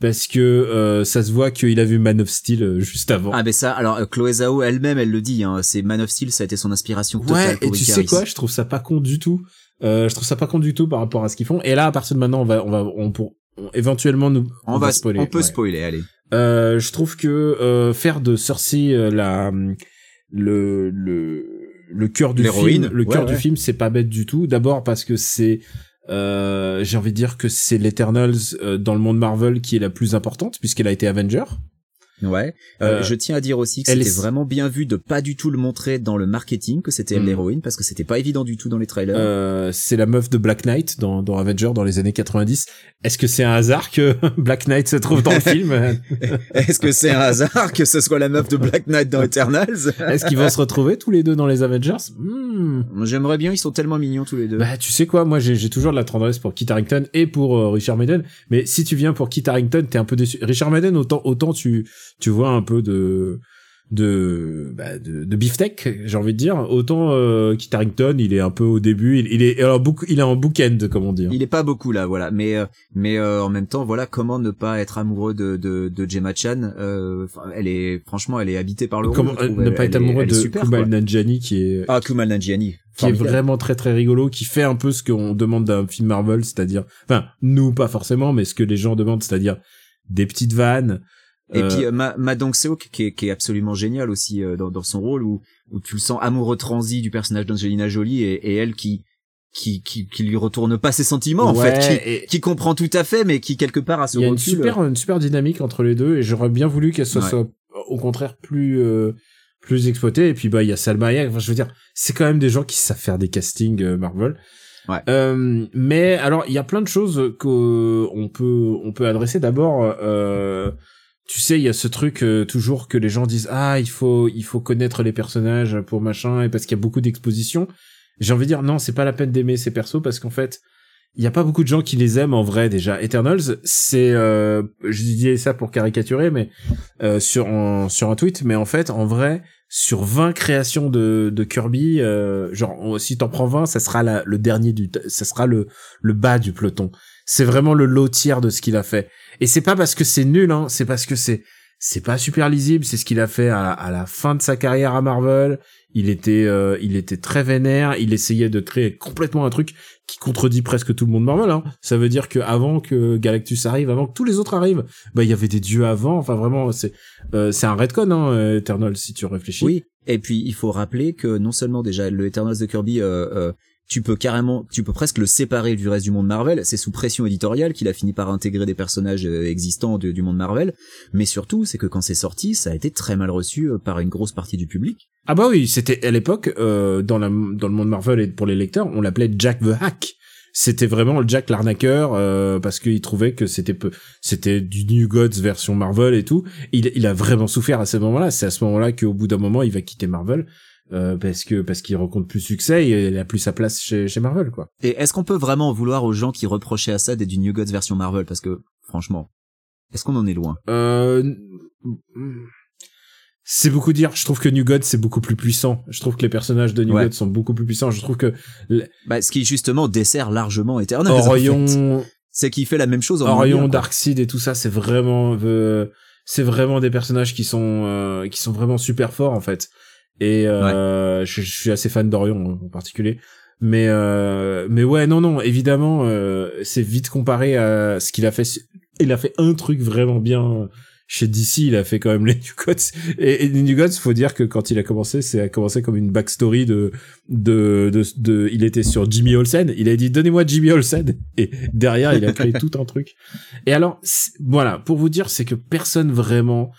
parce que euh, ça se voit qu'il a vu Man of Steel euh, juste avant. Ah mais ça, alors euh, Chloé Zhao elle-même, elle le dit, hein, c'est Man of Steel, ça a été son inspiration totale ouais, et tu sais quoi, je trouve ça pas con du tout. je trouve ça pas con du tout par rapport à ce qu'ils font. Et là, à partir de maintenant, on va, on va, on pour éventuellement nous, on, va, spoiler. On peut spoiler, allez. je trouve que faire de Cersei la le le le cœur du film, le cœur du film, c'est pas bête du tout. D'abord parce que c'est euh, j'ai envie de dire que c'est l'Eternals euh, dans le monde Marvel qui est la plus importante puisqu'elle a été Avenger. Ouais. Euh, je tiens à dire aussi que c'était vraiment bien vu de pas du tout le montrer dans le marketing que c'était hmm. l'héroïne parce que c'était pas évident du tout dans les trailers. Euh, c'est la meuf de Black Knight dans, dans Avenger dans les années 90. Est-ce que c'est un hasard que [laughs] Black Knight se trouve dans le film [laughs] Est-ce que c'est un hasard que ce soit la meuf de Black Knight dans Eternals [laughs] Est-ce qu'ils vont se retrouver tous les deux dans les Avengers? Hmm. J'aimerais bien, ils sont tellement mignons tous les deux. Bah tu sais quoi, moi j'ai toujours de la tendresse pour Kit Harington et pour euh, Richard Madden, mais si tu viens pour Kit Harington, t'es un peu déçu. Richard Madden autant autant tu tu vois un peu de de bah, de, de beefsteak j'ai envie de dire. Autant euh, Kit Harington il est un peu au début il, il est alors beaucoup il est en bookend comme on dit hein. il est pas beaucoup là voilà. Mais euh, mais euh, en même temps voilà comment ne pas être amoureux de de, de Gemma Chan euh, elle est franchement elle est habitée par le comment ne pas être amoureux de super, Kumail Nanjiani qui est ah Kumail Nanjiani qui est vraiment très très rigolo qui fait un peu ce qu'on demande d'un film Marvel c'est-à-dire enfin nous pas forcément mais ce que les gens demandent c'est-à-dire des petites vannes et puis euh, Ma, Ma Dong Seok qui est, qui est absolument génial aussi euh, dans, dans son rôle où, où tu le sens amoureux transi du personnage d'Angelina Jolie et, et elle qui qui, qui qui lui retourne pas ses sentiments en fait qui, qui comprend tout à fait mais qui quelque part a ce Il y a une super une super dynamique entre les deux et j'aurais bien voulu qu'elle soit, soit, au contraire plus euh, plus exploitée. Et puis bah il y a Salma Hayek. Enfin je veux dire c'est quand même des gens qui savent faire des castings Marvel. Ouais. Euh, mais alors il y a plein de choses qu'on peut on peut adresser. D'abord euh, tu sais, il y a ce truc euh, toujours que les gens disent ah il faut il faut connaître les personnages pour machin et parce qu'il y a beaucoup d'expositions. J'ai envie de dire non, c'est pas la peine d'aimer ces persos parce qu'en fait il y a pas beaucoup de gens qui les aiment en vrai déjà. Eternals, c'est euh, je disais ça pour caricaturer mais euh, sur sur un tweet mais en fait en vrai sur 20 créations de, de Kirby euh, genre si t'en prends 20 ça sera la, le dernier du ça sera le le bas du peloton. C'est vraiment le lot tiers de ce qu'il a fait. Et c'est pas parce que c'est nul, hein, c'est parce que c'est c'est pas super lisible. C'est ce qu'il a fait à, à, la fin de sa carrière à Marvel. Il était euh, il était très vénère. Il essayait de créer complètement un truc qui contredit presque tout le monde Marvel. Hein. Ça veut dire que avant que Galactus arrive, avant que tous les autres arrivent, bah il y avait des dieux avant. Enfin vraiment, c'est euh, c'est un redcon, hein, Eternal, si tu réfléchis. Oui. Et puis il faut rappeler que non seulement déjà le Eternals de Kirby euh, euh tu peux carrément, tu peux presque le séparer du reste du monde Marvel. C'est sous pression éditoriale qu'il a fini par intégrer des personnages euh, existants du monde Marvel. Mais surtout, c'est que quand c'est sorti, ça a été très mal reçu euh, par une grosse partie du public. Ah bah oui, c'était à l'époque euh, dans, le monde Marvel et pour les lecteurs, on l'appelait Jack the Hack. C'était vraiment le Jack l'arnaqueur euh, parce qu'il trouvait que c'était peu, c'était du New Gods version Marvel et tout. Il, il a vraiment souffert à ce moment-là. C'est à ce moment-là qu'au bout d'un moment, il va quitter Marvel euh, parce que parce qu'il rencontre plus succès et il a plus sa place chez, chez Marvel quoi. Et est-ce qu'on peut vraiment vouloir aux gens qui reprochaient à ça d'être du New Gods version Marvel? Parce que franchement, est-ce qu'on en est loin? Euh, c'est beaucoup dire. Je trouve que New God c'est beaucoup plus puissant. Je trouve que les personnages de New Ouais. God sont beaucoup plus puissants. Je trouve que Bah, ce qui justement dessert largement Eternals. en fait. Orion, C'est qu'il fait la même chose en Orion. Darkseid et tout ça, c'est vraiment, euh, c'est vraiment des personnages qui sont, euh, qui sont vraiment super forts en fait. Et euh, je, je suis assez fan d'Orion en particulier. Mais euh, mais ouais non non évidemment euh, c'est vite comparé à ce qu'il a fait il a fait un truc vraiment bien chez DC il a fait quand même [laughs] les New Gods. Et, et les New Gods faut dire que quand il a commencé c'est a commencé comme une backstory de de de, de il était sur Jimmy Olsen. Il a dit donnez-moi Jimmy Olsen. Et derrière il a créé [laughs] tout un truc. Et alors voilà pour vous dire c'est que personne vraiment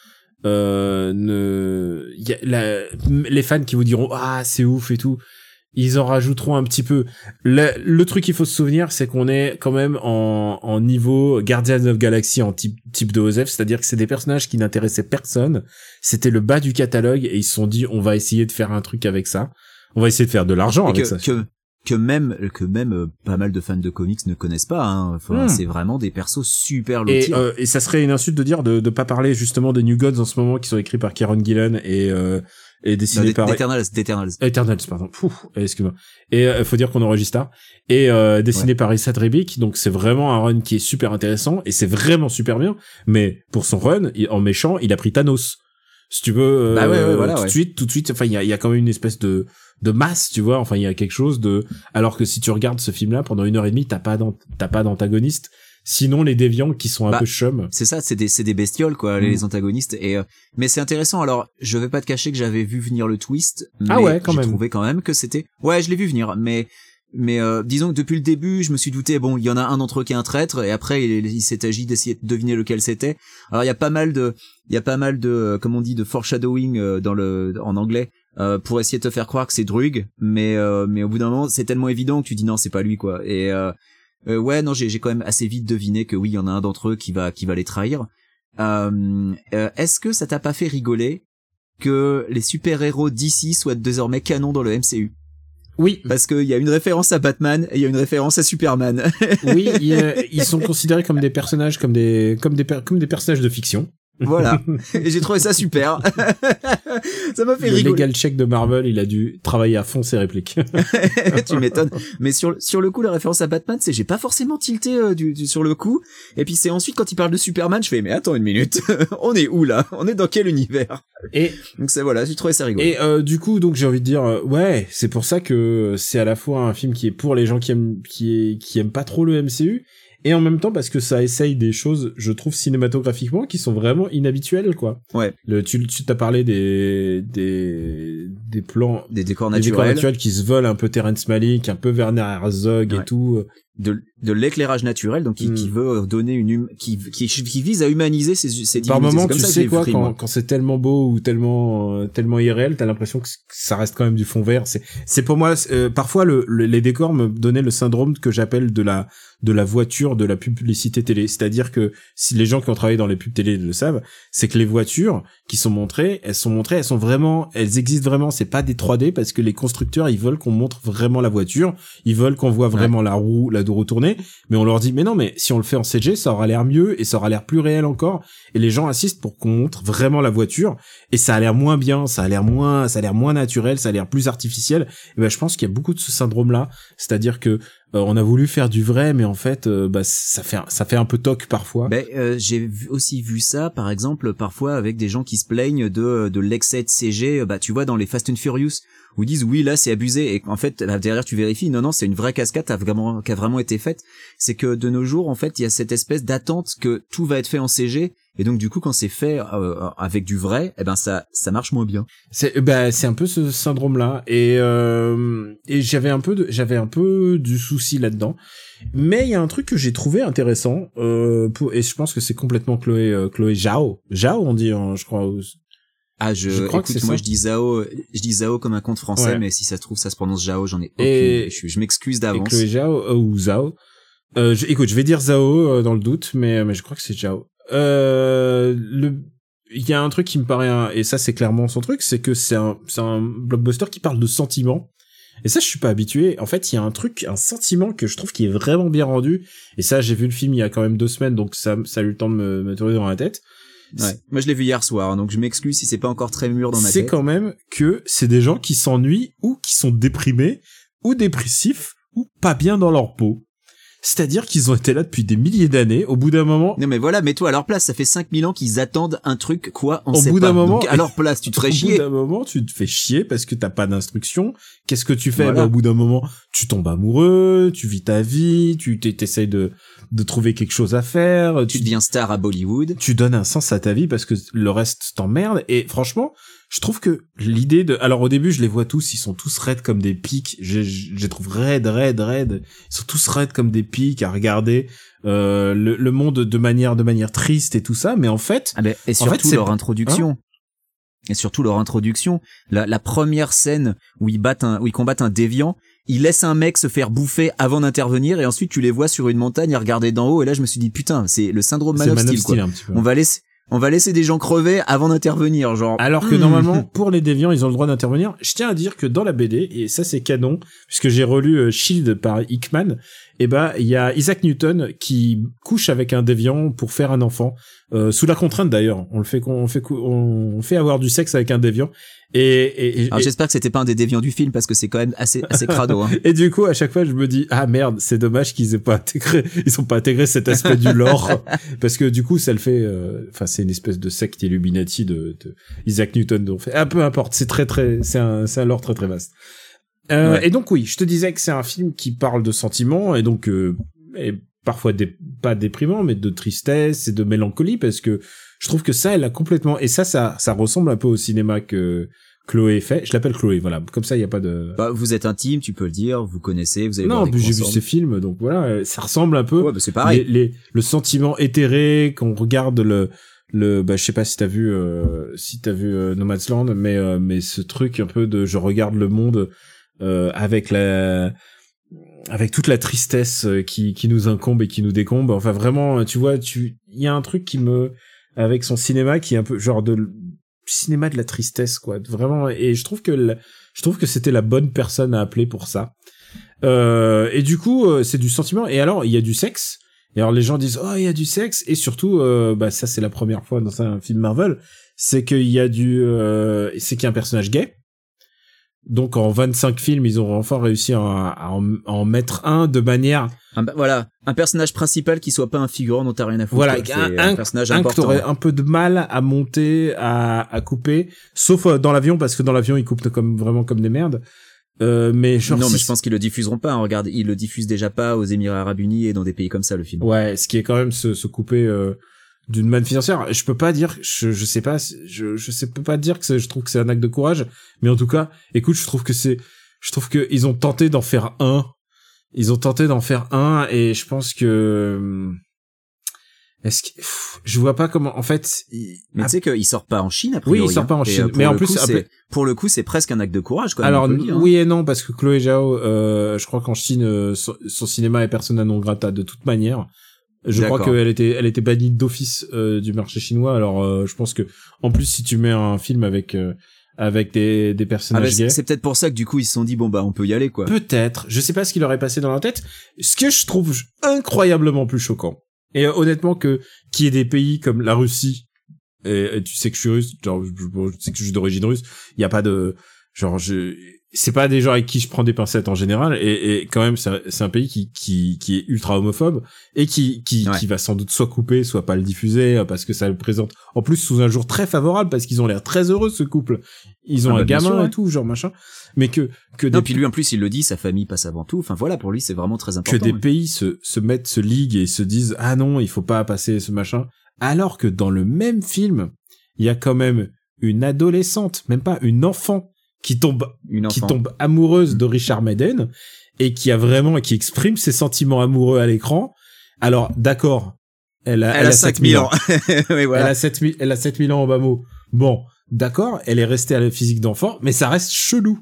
euh, ne y a la- les fans qui vous diront ah c'est ouf et tout ils en rajouteront un petit peu. Le, le truc qu'il faut se souvenir, c'est qu'on est quand même en, en niveau Guardians of Galaxy en type, type de OSF, c'est-à-dire que c'est des personnages qui n'intéressaient personne. C'était le bas du catalogue et ils se sont dit, on va essayer de faire un truc avec ça. On va essayer de faire de l'argent avec que, ça. que que même que même euh, pas mal de fans de comics ne connaissent pas. Hein. Enfin, Hmm. c'est vraiment des persos super Et, lotis. euh, et ça serait une insulte de dire de de pas parler justement des New Gods en ce moment qui sont écrits par Kieron Gillen et euh, et dessinés par d'Eternals, d'Eternals. Eternals, pardon. Pouf, excuse-moi. Et euh, faut dire qu'on enregistre tard. Et euh, dessiné par Issa Rebic, donc c'est vraiment un run qui est super intéressant et c'est vraiment super bien. Mais pour son run, en méchant, il a pris Thanos. Si tu veux, euh, Bah ouais, ouais, voilà, tout ouais. de suite, tout de suite. Enfin, il y a, il y a quand même une espèce de de masse, tu vois. Enfin, il y a quelque chose de. Alors que si tu regardes ce film-là pendant une heure et demie, t'as pas t'as pas d'antagoniste. Sinon, les déviants qui sont un Bah, peu chum. C'est ça, c'est des c'est des bestioles quoi, les Mm. antagonistes. Et euh, mais c'est intéressant. Alors, je vais pas te cacher que j'avais vu venir le twist. Ah mais ouais, quand j'ai même. trouvé quand même que c'était. Ouais, je l'ai vu venir, mais mais euh, disons que depuis le début, je me suis douté. Bon, il y en a un d'entre eux qui est un traître, et après, il, s'est agi d'essayer de deviner lequel c'était. Alors, il y a pas mal de il y a pas mal de euh, comme on dit de foreshadowing euh, dans le en anglais. euh, pour essayer de te faire croire que c'est Drug, mais euh, mais au bout d'un moment c'est tellement évident que tu dis non c'est pas lui quoi. Et euh, ouais, non, j'ai quand même assez vite deviné que oui, il y en a un d'entre eux qui va qui va les trahir. Est-ce que ça t'a pas fait rigoler que les super-héros d'ici soient désormais canon dans le MCU Oui, Parce qu'il y a une référence à Batman et il y a une référence à Superman. oui, il y a- [laughs] ils sont considérés comme des personnages, comme des comme des comme des personnages de fiction. Voilà. [laughs] Et j'ai trouvé ça super. [laughs] ça m'a fait le rigoler. legal check de Marvel, il a dû travailler à fond ses répliques. [laughs] tu m'étonnes. Mais sur sur le coup, la référence à Batman, c'est j'ai pas forcément tilté euh, du, du- sur le coup. Et puis c'est ensuite quand il parle de Superman, je fais mais attends une minute, on est où là? On est dans quel univers? Et Donc c'est voilà, j'ai trouvé ça rigolo. et euh, du coup, donc j'ai envie de dire, euh, ouais, c'est pour ça que c'est à la fois un film qui est pour les gens qui aiment qui est, qui aiment pas trop le MCU. Et en même temps parce que ça essaye des choses, je trouve cinématographiquement, qui sont vraiment inhabituelles, quoi. Ouais. Le, tu tu t'as parlé des des des plans, Des décors des décors naturels, naturels qui se veulent un peu Terrence Malick, un peu Werner Herzog Ouais. et tout. De, de l'éclairage naturel, donc qui, Hmm. qui veut donner une hum- qui, qui qui vise à humaniser ces ces Par moment, comme tu ça sais quoi, quand, quand c'est tellement beau ou tellement euh, tellement irréel, t'as l'impression que ça reste quand même du fond vert. C'est c'est pour moi euh, parfois le, le- les décors me donnaient le syndrome que j'appelle de la de la voiture de la publicité télé. C'est-à-dire que si les gens qui ont travaillé dans les pubs télé le savent, c'est que les voitures qui sont montrées, elles sont montrées, elles sont vraiment, elles existent vraiment. C'est pas des 3D parce que les constructeurs ils veulent qu'on montre vraiment la voiture, ils veulent qu'on voit vraiment la roue, la roue tourner, mais on leur dit mais non mais si on le fait en CG ça aura l'air mieux et ça aura l'air plus réel encore et les gens assistent pour qu'on montre vraiment la voiture et ça a l'air moins bien, ça a l'air moins, ça a l'air moins naturel, ça a l'air plus artificiel. Et ben je pense qu'il y a beaucoup de ce syndrome là, c'est-à-dire que euh, on a voulu faire du vrai, mais en fait euh, bah, ça fait ça fait un peu toc parfois. Ben, euh, j'ai aussi vu ça, par exemple, parfois avec des gens qui se plaignent de, de l'excès de CG, bah, tu vois, dans les Fast and Furious, ils disent oui, là, c'est abusé, et qu'en fait, là, derrière, tu vérifies, non, non, c'est une vraie cascade qui a vraiment, qui a vraiment été faite. C'est que de nos jours, en fait, il y a cette espèce d'attente que tout va être fait en CG, et donc, du coup, quand c'est fait euh, avec du vrai, eh ben, ça, ça marche moins bien. C'est bah c'est un peu ce syndrome là et euh, et j'avais un peu de j'avais un peu du souci là-dedans. Mais il y a un truc que j'ai trouvé intéressant euh, pour et je pense que c'est complètement Chloé euh, Chloé Zhao. Zhao on dit hein, je crois. Ah, je, Je crois que écoute, c'est moi, ça. je dis Zao, je dis Zao comme un compte français, Ouais. mais si ça se trouve, ça se prononce Zhao, j'en ai aucune Et-. Je, je m'excuse d'avance. Chloé Zhao euh, ou Zhao. Euh, je- écoute, je vais dire Zhao euh, dans le doute, mais mais je crois que c'est Zhao. Euh, le il y a un truc qui me paraît un- et ça c'est clairement son truc, c'est que c'est un c'est un blockbuster qui parle de sentiments. Et ça je suis pas habitué. En fait, il y a un truc, un sentiment que je trouve qui est vraiment bien rendu. Et ça, j'ai vu le film il y a quand même deux semaines, donc ça ça a eu le temps de me, me tourner dans la tête. Ouais. Moi, je l'ai vu hier soir, donc je m'excuse si c'est pas encore très mûr dans ma c'est tête. quand même que c'est des gens qui s'ennuient ou qui sont déprimés ou dépressifs ou pas bien dans leur peau. C'est-à-dire qu'ils ont été là depuis des milliers d'années. Au bout d'un moment, Non mais voilà, mets-toi à leur place, ça fait 5000 ans qu'ils attendent un truc, quoi, on Au sait bout d'un moment- Donc, à leur place, tu te ferais [laughs] au bout chier. d'un moment, tu te fais chier parce que t'as pas d'instruction. Qu'est-ce que tu fais? Voilà. Bah, Au bout d'un moment, tu tombes amoureux, tu vis ta vie, tu t'es- t'essayes de de trouver quelque chose à faire. Tu deviens star à Bollywood. tu donnes un sens à ta vie parce que le reste t'emmerde. Et franchement, je trouve que l'idée de... Alors au début, je les vois tous, ils sont tous raides comme des pics. Je, je je les trouve raides, raides, raides. Ils sont tous raides comme des pics à regarder euh, le, le monde de manière de manière triste et tout ça. Mais en fait, Ah ben, et En surtout fait, c'est leur introduction. et surtout leur introduction. La, la première scène où ils battent un, où ils combattent un déviant, ils laissent un mec se faire bouffer avant d'intervenir et ensuite tu les vois sur une montagne à regarder d'en haut et là je me suis dit putain, c'est le syndrome Man of Man of Steel, quoi. Steel un petit peu. On va laisser, on va laisser des gens crever avant d'intervenir, genre. Alors que normalement, [laughs] pour les déviants, ils ont le droit d'intervenir. Je tiens à dire que dans la BD, et ça c'est canon, puisque j'ai relu euh, Shield par Hickman, et ben il y a Isaac Newton qui couche avec un déviant pour faire un enfant, euh, sous la contrainte d'ailleurs. On le fait, on fait, on fait avoir du sexe avec un déviant. Et, et, et- Alors j'espère que c'était pas un des déviants du film parce que c'est quand même assez, assez crado, hein. [laughs] et du coup, à chaque fois, je me dis ah merde, c'est dommage qu'ils aient pas intégré, ils ont pas intégré cet aspect du lore, [laughs] parce que du coup, ça le fait. euh, Enfin, c'est une espèce de secte Illuminati de, de Isaac Newton. Donc, ah, peu importe, c'est très très, c'est un, c'est un lore très très vaste. Euh, Ouais. Et donc oui, je te disais que c'est un film qui parle de sentiments et donc euh, et parfois dé- pas déprimant, mais de tristesse et de mélancolie, parce que je trouve que ça, elle a complètement. Et ça, ça, ça ressemble un peu au cinéma que Chloé fait. Je l'appelle Chloé, voilà. Comme ça, il y a pas de. Bah, vous êtes intime, tu peux le dire, vous connaissez, vous allez Non, en plus j'ai vu ces films, donc voilà, euh, ça ressemble un peu. Ouais, bah, c'est pareil. Les, les- le sentiment éthéré qu'on regarde le le bah je sais pas si t'as vu euh, si t'as vu euh, Nomadland mais euh, mais ce truc un peu de je regarde le monde avec la avec toute la tristesse euh, qui qui nous incombe et qui nous décombe. Enfin vraiment tu vois tu il y a un truc qui me avec son cinéma qui est un peu genre de cinéma de la tristesse quoi. Vraiment et je trouve que le- je trouve que c'était la bonne personne à appeler pour ça. Euh, et du coup euh, c'est du sentiment. Et alors il y a du sexe. Et alors les gens disent oh il y a du sexe. Et surtout euh, bah ça c'est la première fois dans un film Marvel c'est qu'il y a du euh, c'est qu'il y a un personnage gay donc en 25 films ils ont enfin réussi à, à en, à en mettre un de manière Un- voilà, un personnage principal qui soit pas un figurant dont t'as rien à foutre. Voilà, un- personnage un que important. t'aurais un peu de mal à monter, à, à couper, sauf euh, dans l'avion parce que dans l'avion ils coupent comme vraiment comme des merdes. Euh, mais genre non, mais je pense qu'ils le diffuseront pas. hein. Regarde, ils le diffusent déjà pas aux Émirats Arabes Unis et dans des pays comme ça, le film. ouais, ce qui est quand même se, se couper euh, d'une manne financière. Je peux pas dire, je je sais pas, je je sais peux pas dire que c'est- je trouve que c'est un acte de courage, mais en tout cas, écoute, je trouve que c'est, je trouve que ils ont tenté d'en faire un. Ils ont tenté d'en faire un et je pense que hum, est-ce que pff, je vois pas comment en fait il- Mais tu sais qu'il sort pas en Chine, a Oui, il sort pas en hein. Chine. euh, Mais en plus, coup, pour le coup, c'est presque un acte de courage, quand même. Alors hein. oui et non parce que Chloé Zhao, euh, je crois qu'en Chine euh, son, son cinéma est persona non grata de toute manière. Je crois qu'elle était elle était bannie d'office euh, du marché chinois. Alors euh, je pense que en plus si tu mets un film avec euh, avec des des Ah, personnages bah, c'est gays, c'est peut-être pour ça que du coup, ils se sont dit, bon, bah, on peut y aller, quoi. peut-être, je sais pas ce qui leur est passé dans la tête. Ce que je trouve incroyablement plus choquant. Et honnêtement que qu'il y ait des pays comme la Russie et, et tu sais que je suis russe, genre je sais que je suis d'origine russe, il y a pas de genre je c'est pas des gens avec qui je prends des pincettes en général et, et quand même c'est un- c'est un pays qui qui qui est ultra homophobe et qui qui Ouais. qui va sans doute soit couper soit pas le diffuser euh, parce que ça le présente en plus sous un jour très favorable parce qu'ils ont l'air très heureux ce couple. Ils ont Ah bah, un bien gamin sûr, ouais. et tout genre machin mais que que Non, des puis lui, en plus, il le dit, sa famille passe avant tout. Enfin, voilà, pour lui, c'est vraiment très que important. des ouais. pays se, se mettent, se liguent et se disent ah non, il faut pas passer ce machin, alors que dans le même film, il y a quand même une adolescente, même pas une enfant, qui tombe, Une qui tombe amoureuse de Richard Madden et qui a vraiment, qui exprime ses sentiments amoureux à l'écran. Alors d'accord, elle a, Elle, a 5000 ans. [laughs] oui, voilà. elle a 7000, elle a 7000 ans en bas mot. Bon, d'accord, elle est restée à la physique d'enfant, mais ça reste chelou.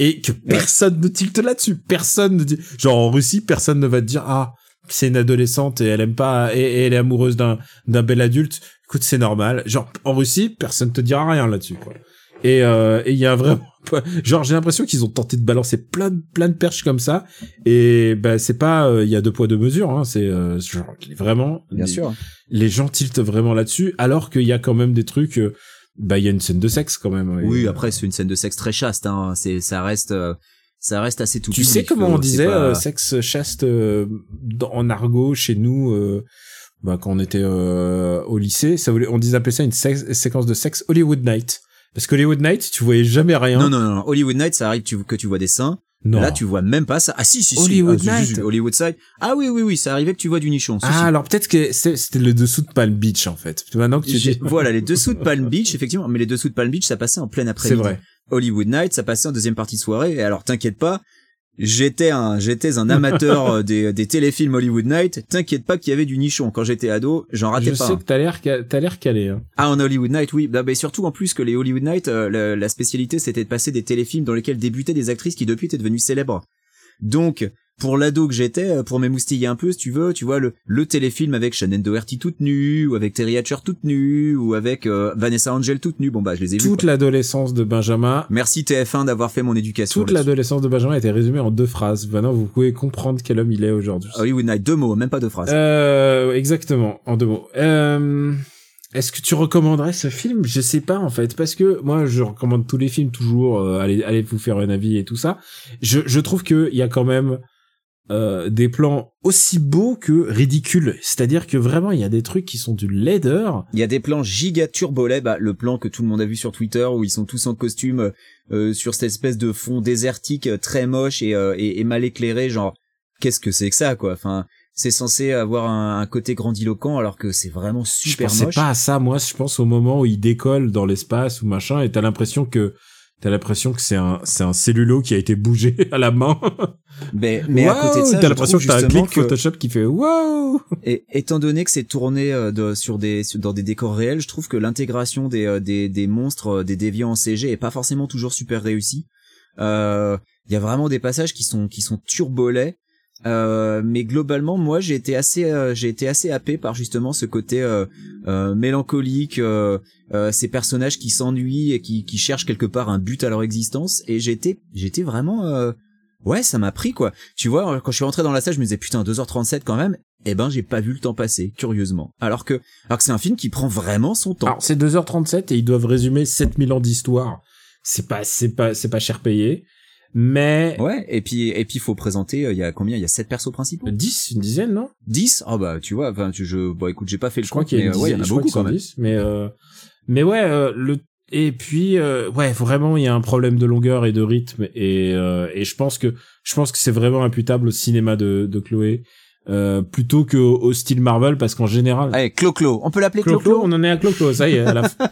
Et que personne ne tilte là-dessus. Personne ne dit, genre en Russie, personne ne va te dire, ah, c'est une adolescente et elle aime pas, et, et elle est amoureuse d'un, d'un bel adulte. Écoute, c'est normal. Genre, en Russie, personne te dira rien là-dessus, quoi. Et euh, et il y a vraiment [laughs] genre j'ai l'impression qu'ils ont tenté de balancer plein de plein de perches comme ça et bah c'est pas euh, il y a deux poids deux mesures hein, c'est euh, genre vraiment Bien les, sûr. les gens tiltent vraiment là-dessus alors qu'il y a quand même des trucs euh, bah il y a une scène de sexe quand même. Oui, Et, après c'est une scène de sexe très chaste. Hein. C'est ça reste euh, ça reste assez tout Tu public, sais comment on disait pas- euh, sexe chaste euh, dans- en argot chez nous euh, bah, quand on était euh, au lycée, ça voulait, on disait appeler ça une séquence de sexe Hollywood Night. Parce que Hollywood Night, tu voyais jamais rien. Non, non, non. Hollywood Night, ça arrive tu, que tu vois des seins. Non. Là, tu vois même pas ça. Ah si, si, si. Hollywood Ah, Night. Hollywood Side. Ah oui, oui, oui, ça arrivait que tu vois du nichon. Ah si. alors peut-être que c'est- c'était le dessous de Palm Beach en fait. Maintenant que tu dis, [laughs] voilà, les dessous de Palm Beach, effectivement. Mais les dessous de Palm Beach, ça passait en plein c'est après-midi. vrai. Hollywood Night, ça passait en deuxième partie de soirée. Et alors, t'inquiète pas, j'étais un, j'étais un amateur [laughs] euh, des, des téléfilms Hollywood Night. T'inquiète pas qu'il y avait du nichon. Quand j'étais ado, j'en ratais Je pas. sais un. que t'as l'air t'as l'air calé. Hein. Ah, en Hollywood Night, oui. Bah, bah, surtout en plus que les Hollywood Night, euh, la, la spécialité, c'était de passer des téléfilms dans lesquels débutaient des actrices qui depuis étaient devenues célèbres. Donc, pour l'ado que j'étais, euh, pour m'émoustiller un peu, si tu veux, tu vois, le, le téléfilm avec Shannon Doherty toute nue, ou avec Terry Hatcher toute nue, ou avec euh, Vanessa Angel toute nue, bon bah, je les ai. Toute l'adolescence de Benjamin, Merci TF1 d'avoir fait mon éducation. toute l'adolescence de Benjamin était résumée en deux phrases. Maintenant, vous pouvez comprendre quel homme il est aujourd'hui. Hollywood Night, deux mots, même pas deux phrases. Euh, exactement, en deux mots. Euh, est-ce que tu recommanderais ce film? Je sais pas en fait, parce que moi je recommande tous les films toujours. euh, allez, allez vous faire un avis et tout ça. Je, je trouve que il y a quand même euh, des plans aussi beaux que ridicules. C'est-à-dire que vraiment il y a des trucs qui sont du laideur. Il y a des plans giga turbolets, bah, le plan que tout le monde a vu sur Twitter où ils sont tous en costume euh, sur cette espèce de fond désertique euh, très moche et, euh, et, et mal éclairé, genre qu'est-ce que c'est que ça quoi? Enfin, c'est censé avoir un, un côté grandiloquent alors que c'est vraiment Je super pensais moche. pas à ça. Moi, je pense au moment où il décolle dans l'espace ou machin, et t'as l'impression que t'as l'impression que c'est un c'est un cellulo qui a été bougé [laughs] à la main. Mais, mais à côté de ça, t'as l'impression que t'as un clic que- Photoshop qui fait waouh. Et étant donné que c'est tourné euh, de, sur des sur- dans des décors réels, je trouve que l'intégration des, euh, des des monstres, euh, des déviants en CG est pas forcément toujours super réussie. Euh, Il y a vraiment des passages qui sont qui sont turbolets. Euh, mais globalement, moi, j'ai été assez, euh, j'ai été assez happé par justement ce côté euh, euh, mélancolique, euh, euh, ces personnages qui s'ennuient et qui, qui cherchent quelque part un but à leur existence. Et j'étais, j'étais vraiment, ouais, ça m'a pris quoi. Tu vois, quand je suis rentré dans la salle, je me disais putain 2h37 quand même. Eh ben, j'ai pas vu le temps passer, curieusement. Alors que, alors que c'est un film qui prend vraiment son temps. Alors c'est 2h37 et ils doivent résumer 7000 ans d'histoire. C'est pas c'est pas c'est pas cher payé, mais Ouais, et puis et puis faut présenter. euh, Il y a combien? Il y a sept persos principaux? 10 une dizaine non? 10 Ah bah tu vois. Enfin, tu, je, bon écoute, j'ai pas fait le Je crois qu'il y a mais euh, ouais, y en a beaucoup quand même. 10, mais euh, mais ouais euh, le et puis euh, ouais vraiment il y a un problème de longueur et de rythme et euh, et je pense que je pense que c'est vraiment imputable au cinéma de de Chloé euh, plutôt que au, style Marvel parce qu'en général Allez, Clo-Clo. On peut l'appeler Clo-Clo, on en est à Clo-Clo, ça y est, à la fin.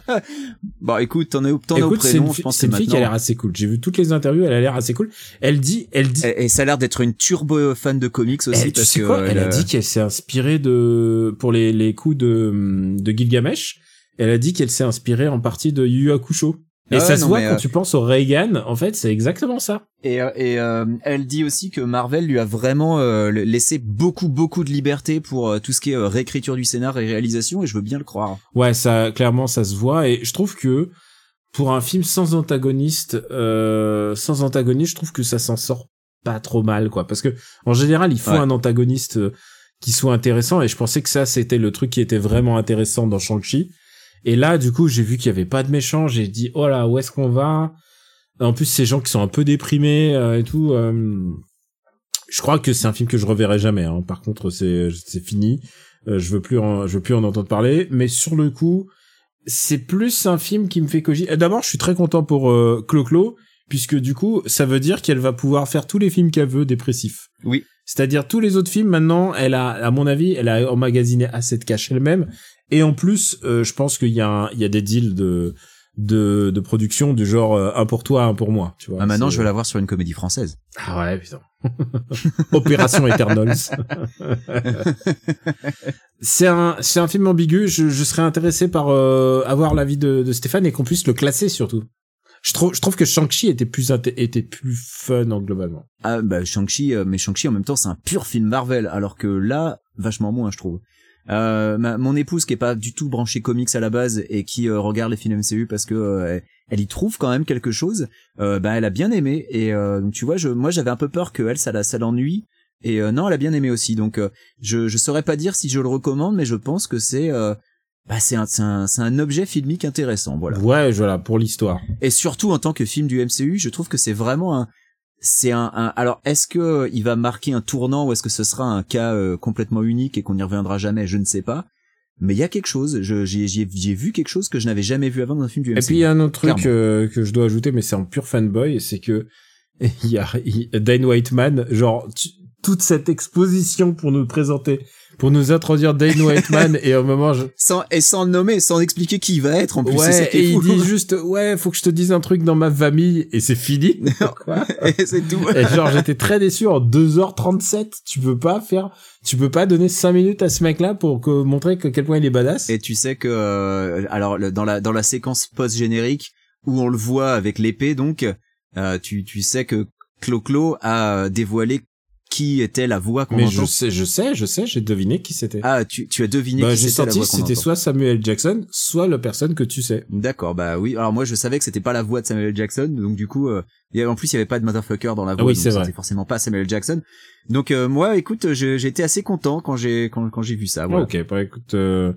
Bah écoute, t'en es, au- t'en es au prénom, je pense c'est une fille qui a l'air assez cool. J'ai vu toutes les interviews, elle a l'air assez cool. Elle dit, elle dit, Et, et ça a l'air d'être une turbo fan de comics aussi elle, tu parce sais que quoi, elle a euh, dit qu'elle s'est inspirée de, pour les, les coups de, de Gilgamesh, elle a dit qu'elle s'est inspirée en partie de Yu Yu Hakusho. Et Ah ça se voit quand euh, tu penses au Reagan, en fait, c'est exactement ça. et, euh, et euh, elle dit aussi que Marvel lui a vraiment euh, laissé beaucoup beaucoup de liberté pour euh, tout ce qui est réécriture du scénar et réalisation et je veux bien le croire. Ouais, ça, clairement, ça se voit. Et je trouve que, pour un film sans antagoniste, euh, sans antagoniste, je trouve que ça s'en sort pas trop mal, quoi. Parce que, en général, il faut Ouais. un antagoniste qui soit intéressant. Et je pensais que ça, c'était le truc qui était vraiment intéressant dans Shang-Chi. Et là, du coup, j'ai vu qu'il y avait pas de méchant. J'ai dit, oh là, où est-ce qu'on va? En plus, ces gens qui sont un peu déprimés euh, et tout. euh, je crois que c'est un film que je reverrai jamais. Hein. Par contre, c'est c'est fini. Euh, je veux plus en, je veux plus en entendre parler. Mais sur le coup, c'est plus un film qui me fait cogiter. D'abord, je suis très content pour euh, Clo-Clo, puisque du coup, ça veut dire qu'elle va pouvoir faire tous les films qu'elle veut dépressifs. Oui. C'est-à-dire tous les autres films maintenant, elle a, à mon avis, elle a emmagasiné assez de cash elle-même. Et en plus, euh, je pense qu'il y a, un- il y a des deals de de, de production du genre euh, un pour toi, un pour moi. Tu vois. Ah, maintenant je veux la voir sur une comédie française. Ah ouais, putain. [laughs] Opération Eternals. [laughs] c'est un, c'est un film ambigu. Je, je serais intéressé par euh, avoir l'avis de, de Stéphane et qu'on puisse le classer surtout. Je trouve, je trouve que Shang-Chi était plus était plus fun en globalement. Ah bah Shang-Chi, euh, mais Shang-Chi en même temps c'est un pur film Marvel, alors que là vachement moins je trouve. Euh, ma- mon épouse qui est pas du tout branchée comics à la base et qui euh, regarde les films MCU parce que euh, elle y trouve quand même quelque chose. Euh, bah elle a bien aimé et euh, donc tu vois, je, moi j'avais un peu peur que elle ça la ça l'ennuie et euh, non elle a bien aimé aussi. Donc euh, je je saurais pas dire si je le recommande, mais je pense que c'est euh, bah c'est un c'est un c'est un objet filmique intéressant. Voilà. Ouais, voilà, pour l'histoire. Et surtout en tant que film du MCU, je trouve que c'est vraiment un c'est un, un- alors est-ce que euh, il va marquer un tournant ou est-ce que ce sera un cas euh, complètement unique et qu'on n'y reviendra jamais, je ne sais pas. Mais il y a quelque chose, j'ai vu quelque chose que je n'avais jamais vu avant dans un film du MCU. Et puis il y a un autre truc euh, que je dois ajouter, mais c'est en pur fanboy, c'est que [laughs] il y a Whiteman, genre tu- toute cette exposition pour nous présenter, pour nous introduire Dane Whiteman, [laughs] et au moment je... sans et sans le nommer, sans expliquer qui il va être en plus. ouais, et il dit [laughs] juste ouais, faut que je te dise un truc dans ma famille, et c'est fini. [laughs] Quoi et c'est tout. Et genre j'étais très déçu en 2h37, tu peux pas faire, tu peux pas donner 5 minutes à ce mec-là pour que, montrer que quel point il est badass. Et tu sais que euh, alors le- dans la dans la séquence post générique où on le voit avec l'épée donc euh, tu tu sais que Clo-Clo a dévoilé qui était la voix qu'on mais entend. je sais, je sais, je sais, j'ai deviné qui c'était. Ah, tu, tu as deviné Bah, qui c'était la voix qu'on c'était soit Samuel Jackson, soit la personne que tu sais. D'accord, bah oui. Alors moi, je savais que c'était pas la voix de Samuel Jackson, donc du coup, euh, il y avait- en plus, il y avait pas de motherfucker dans la voix, Ah oui, donc c'était forcément pas Samuel Jackson. Donc euh, moi, écoute, été assez content quand j'ai quand, quand j'ai vu ça. Voilà. Ok, bah écoute, euh,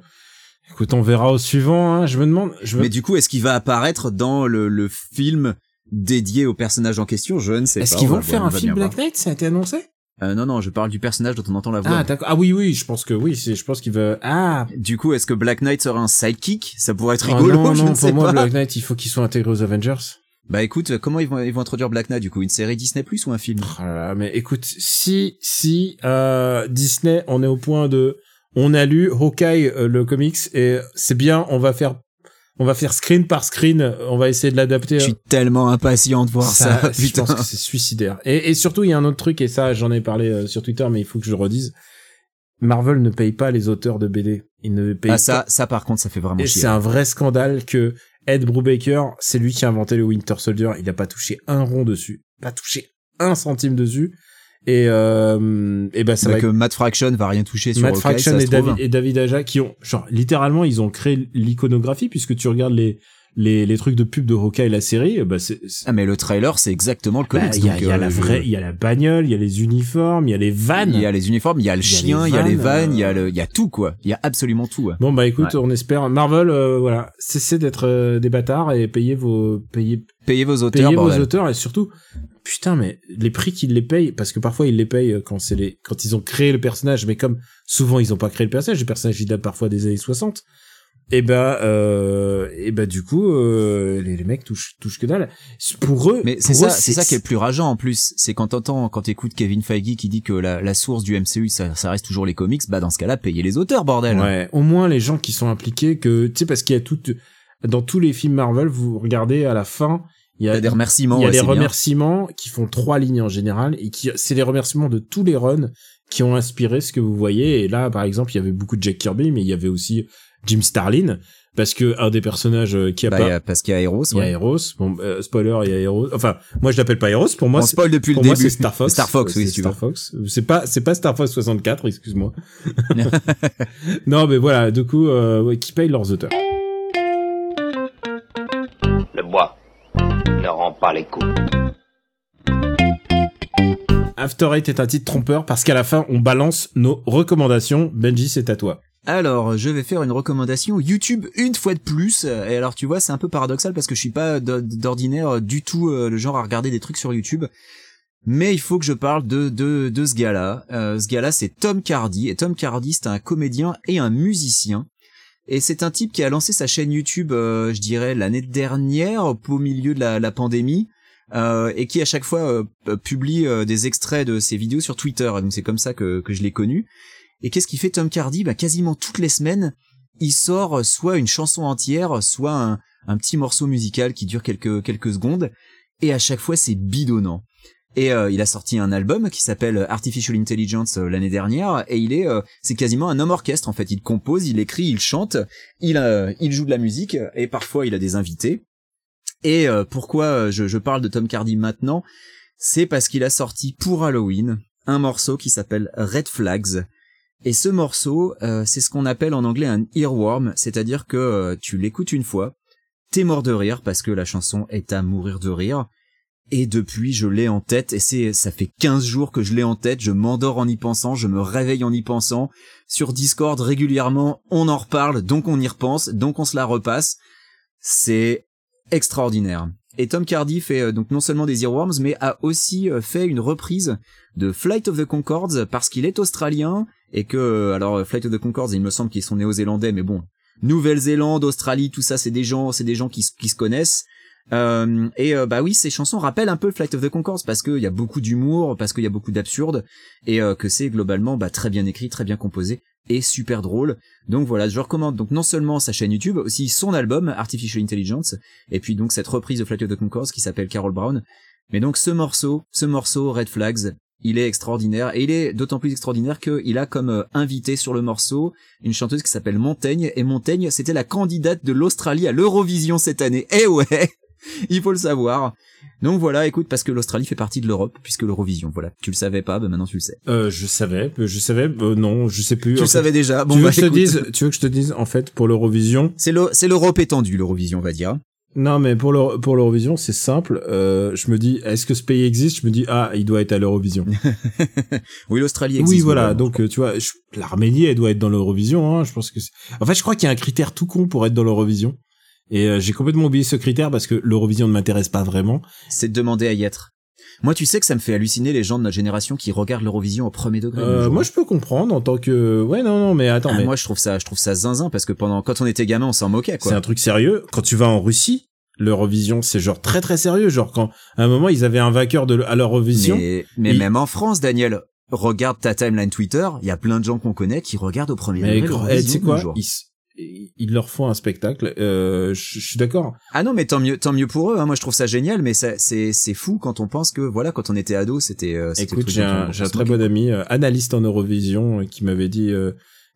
écoute, on verra au suivant. Hein. Je me demande, je me... Mais du coup, est-ce qu'il va apparaître dans le, le film dédié au personnage en question? Je ne sais pas. est-ce qu'ils on vont faire un film Black Knight? Ça a été annoncé? Euh, Non, non, je parle du personnage dont on entend la voix. Ah d'accord. Ah oui, oui, je pense que oui. C'est, je pense qu'il va. Ah. Du coup, est-ce que Black Knight sera un sidekick? Ça pourrait être Oh rigolo. non, [laughs] je non, sais pour moi, pas. Black Knight, il faut qu'il soit intégré aux Avengers. Bah écoute, comment ils vont ils vont introduire Black Knight du coup? Une série Disney Plus ou un film? Oh là là, mais écoute, si si euh, Disney, on est au point de, on a lu Hawkeye euh, le comics et c'est bien, on va faire, on va faire screen par screen, on va essayer de l'adapter. Je suis tellement impatient de voir ça, je putain. pense que c'est suicidaire. Et, et surtout, il y a un autre truc, et ça, j'en ai parlé euh, sur Twitter, mais il faut que je le redise. Marvel ne paye pas les auteurs de BD. Ils ne payent Ah ça, pas. ça par contre, ça fait vraiment Et chier. c'est un vrai scandale que Ed Brubaker, c'est lui qui a inventé le Winter Soldier. Il n'a pas touché un rond dessus, pas touché un centime dessus. Et euh, et ben ça Bah va que Matt Fraction va rien toucher sur Matt Hawkeye, Fraction et. David, et David Aja qui ont genre littéralement ils ont créé l'iconographie puisque tu regardes les les les trucs de pub de Hawkeye la série bah c'est Ah mais le trailer, c'est exactement le bah, comics. il y a, donc, y a euh, la vraie il y a la bagnole il y a les uniformes il y a les vannes Il y a les uniformes, il y a le Il y a chien, il y a les vannes, il y a euh. le, il y a tout quoi. Il y a absolument tout. bon bah écoute Ouais. on espère Marvel euh, voilà cessez d'être euh, des bâtards et payez vos payez Payez vos auteurs, payez vos auteurs et surtout putain mais les prix qu'ils les payent parce que parfois ils les payent euh, quand c'est les quand ils ont créé le personnage mais comme souvent ils ont pas créé le personnage le personnage il date parfois des années 60 et ben euh, et ben du coup euh, les, les mecs touchent touchent que dalle pour eux Mais c'est ça, c'est ça qui est le plus rageant en plus. C'est quand t'entends, quand t'écoutes Kevin Feige qui dit que la, la source du MCU, ça, ça reste toujours les comics, bah dans ce cas-là, payez les auteurs, bordel. Ouais, au moins les gens qui sont impliqués que tu sais parce qu'il y a tout dans tous les films Marvel, vous regardez à la fin, il y Il a, y a des remerciements. il y a ouais, des bien. remerciements qui font trois lignes en général et qui c'est les remerciements de tous les runs qui ont inspiré ce que vous voyez et là par exemple, il y avait beaucoup de Jack Kirby mais il y avait aussi Jim Starlin parce que un des personnages euh, qui a Bah, pas a- parce qu'il y a Eros. il y a Ouais. Eros, bon euh, spoiler, il y a Eros. Enfin, moi je l'appelle pas Eros, pour moi On c'est spoil depuis pour le moi début. c'est Star Fox. Star Fox, oui, si tu Star veux. Fox. C'est pas c'est pas Star Fox 64, excuse-moi. [laughs] [laughs] non, mais voilà, du coup euh, ouais, qui paye leurs auteurs. Ne rend pas les coups. After Eight est un titre trompeur parce qu'à la fin on balance nos recommandations. Benji, c'est à toi. Alors, je vais faire une recommandation YouTube une fois de plus. Et alors, tu vois, c'est un peu paradoxal parce que je suis pas d'o- d'ordinaire du tout euh, le genre à regarder des trucs sur YouTube. Mais il faut que je parle de de, de ce gars-là. Euh, ce gars-là, c'est Tom Cardy. Et Tom Cardy, c'est un comédien et un musicien. Et c'est un type qui a lancé sa chaîne YouTube, euh, je dirais, l'année dernière, au milieu de la, pandémie. euh, et qui à chaque fois euh, publie des extraits de ses vidéos sur Twitter. Donc c'est comme ça que, je l'ai connu. Et qu'est-ce qu'il fait Tom Cardy? Bah, Quasiment toutes les semaines, il sort soit une chanson entière, soit un, petit morceau musical qui dure quelques secondes. Et à chaque fois, c'est bidonnant. Et euh, il a sorti un album qui s'appelle Artificial Intelligence euh, l'année dernière et il est euh, c'est quasiment un homme orchestre en fait. Il compose, il écrit, il chante, il euh, joue de la musique et parfois il a des invités. Et euh, pourquoi je, je parle de Tom Cardy maintenant? C'est parce qu'il a sorti pour Halloween un morceau qui s'appelle Red Flags. Et ce morceau, c'est ce qu'on appelle en anglais un earworm, c'est-à-dire que tu l'écoutes une fois, t'es mort de rire parce que la chanson est à mourir de rire. Et depuis, je l'ai en tête, et c'est, ça fait 15 jours que je l'ai en tête, je m'endors en y pensant, je me réveille en y pensant. Sur Discord, régulièrement, on en reparle, donc on y repense, donc on se la repasse. C'est extraordinaire. Et Tom Cardy fait euh, donc non seulement des Earworms, mais a aussi euh, fait une reprise de Flight of the Concords parce qu'il est australien et que, euh, alors Flight of the Concords, il me semble qu'ils sont néo-zélandais, mais bon, Nouvelle-Zélande, Australie, tout ça, c'est des gens, c'est des gens qui, qui se connaissent. Euh, et euh, bah oui, ces chansons rappellent un peu Flight of the Concords parce qu'il y a beaucoup d'humour, parce qu'il y a beaucoup d'absurde et euh, que c'est globalement bah, très bien écrit, très bien composé et super drôle. Donc voilà, je recommande donc non seulement sa chaîne YouTube, aussi son album Artificial Intelligence et puis donc cette reprise de Flight of the Concords qui s'appelle Carol Brown. Mais donc ce morceau, ce morceau Red Flags, il est extraordinaire et il est d'autant plus extraordinaire qu'il a comme invité sur le morceau une chanteuse qui s'appelle Montaigne et Montaigne c'était la candidate de l'Australie à l'Eurovision cette année. Eh ouais [laughs] il faut le savoir. Donc voilà, écoute, parce que l'Australie fait partie de l'Europe, puisque l'Eurovision, voilà. Tu le savais pas, ben maintenant tu le sais. Euh, je savais, je savais, euh, non, je sais plus. Tu le savais déjà. Bon, tu veux bah, que je te dise, tu veux que je te dise, en fait, pour l'Eurovision? C'est le, c'est l'Europe étendue, l'Eurovision, on va dire. Non, mais pour le, pour l'Eurovision, c'est simple. Euh, je me dis, est-ce que ce pays existe? Je me dis, ah, il doit être à l'Eurovision. [laughs] oui, l'Australie existe. Oui, voilà. Donc, tu vois, l'Arménie, elle doit être dans l'Eurovision. Hein, je pense que. En fait, je crois qu'il y a un critère tout con pour être dans l'Eurovision. Et euh, j'ai complètement oublié ce critère parce que l'Eurovision ne m'intéresse pas vraiment. C'est de demander à y être. Moi, tu sais que ça me fait halluciner les gens de notre génération qui regardent l'Eurovision au premier degré. Euh, moi, je peux comprendre en tant que ouais non non mais attends. Ah, mais... Moi, je trouve ça je trouve ça zinzin parce que pendant quand on était gamin, on s'en moquait quoi. C'est un truc sérieux. Quand tu vas en Russie, l'Eurovision, c'est genre très très sérieux. Genre quand à un moment ils avaient un vainqueur de à l'Eurovision. Mais, mais même en France, Daniel, regarde ta timeline Twitter, il y a plein de gens qu'on connaît qui regardent au premier mais degré. Eh, tu sais quoi ils leur font un spectacle. Euh, je suis d'accord. Ah non, mais tant mieux, tant mieux pour eux. Hein. Moi, je trouve ça génial, mais c'est c'est fou quand on pense que voilà, quand on était ado, c'était. Euh, Écoute, j'ai un, un très bon ami, euh, analyste en Eurovision, euh, qui m'avait dit.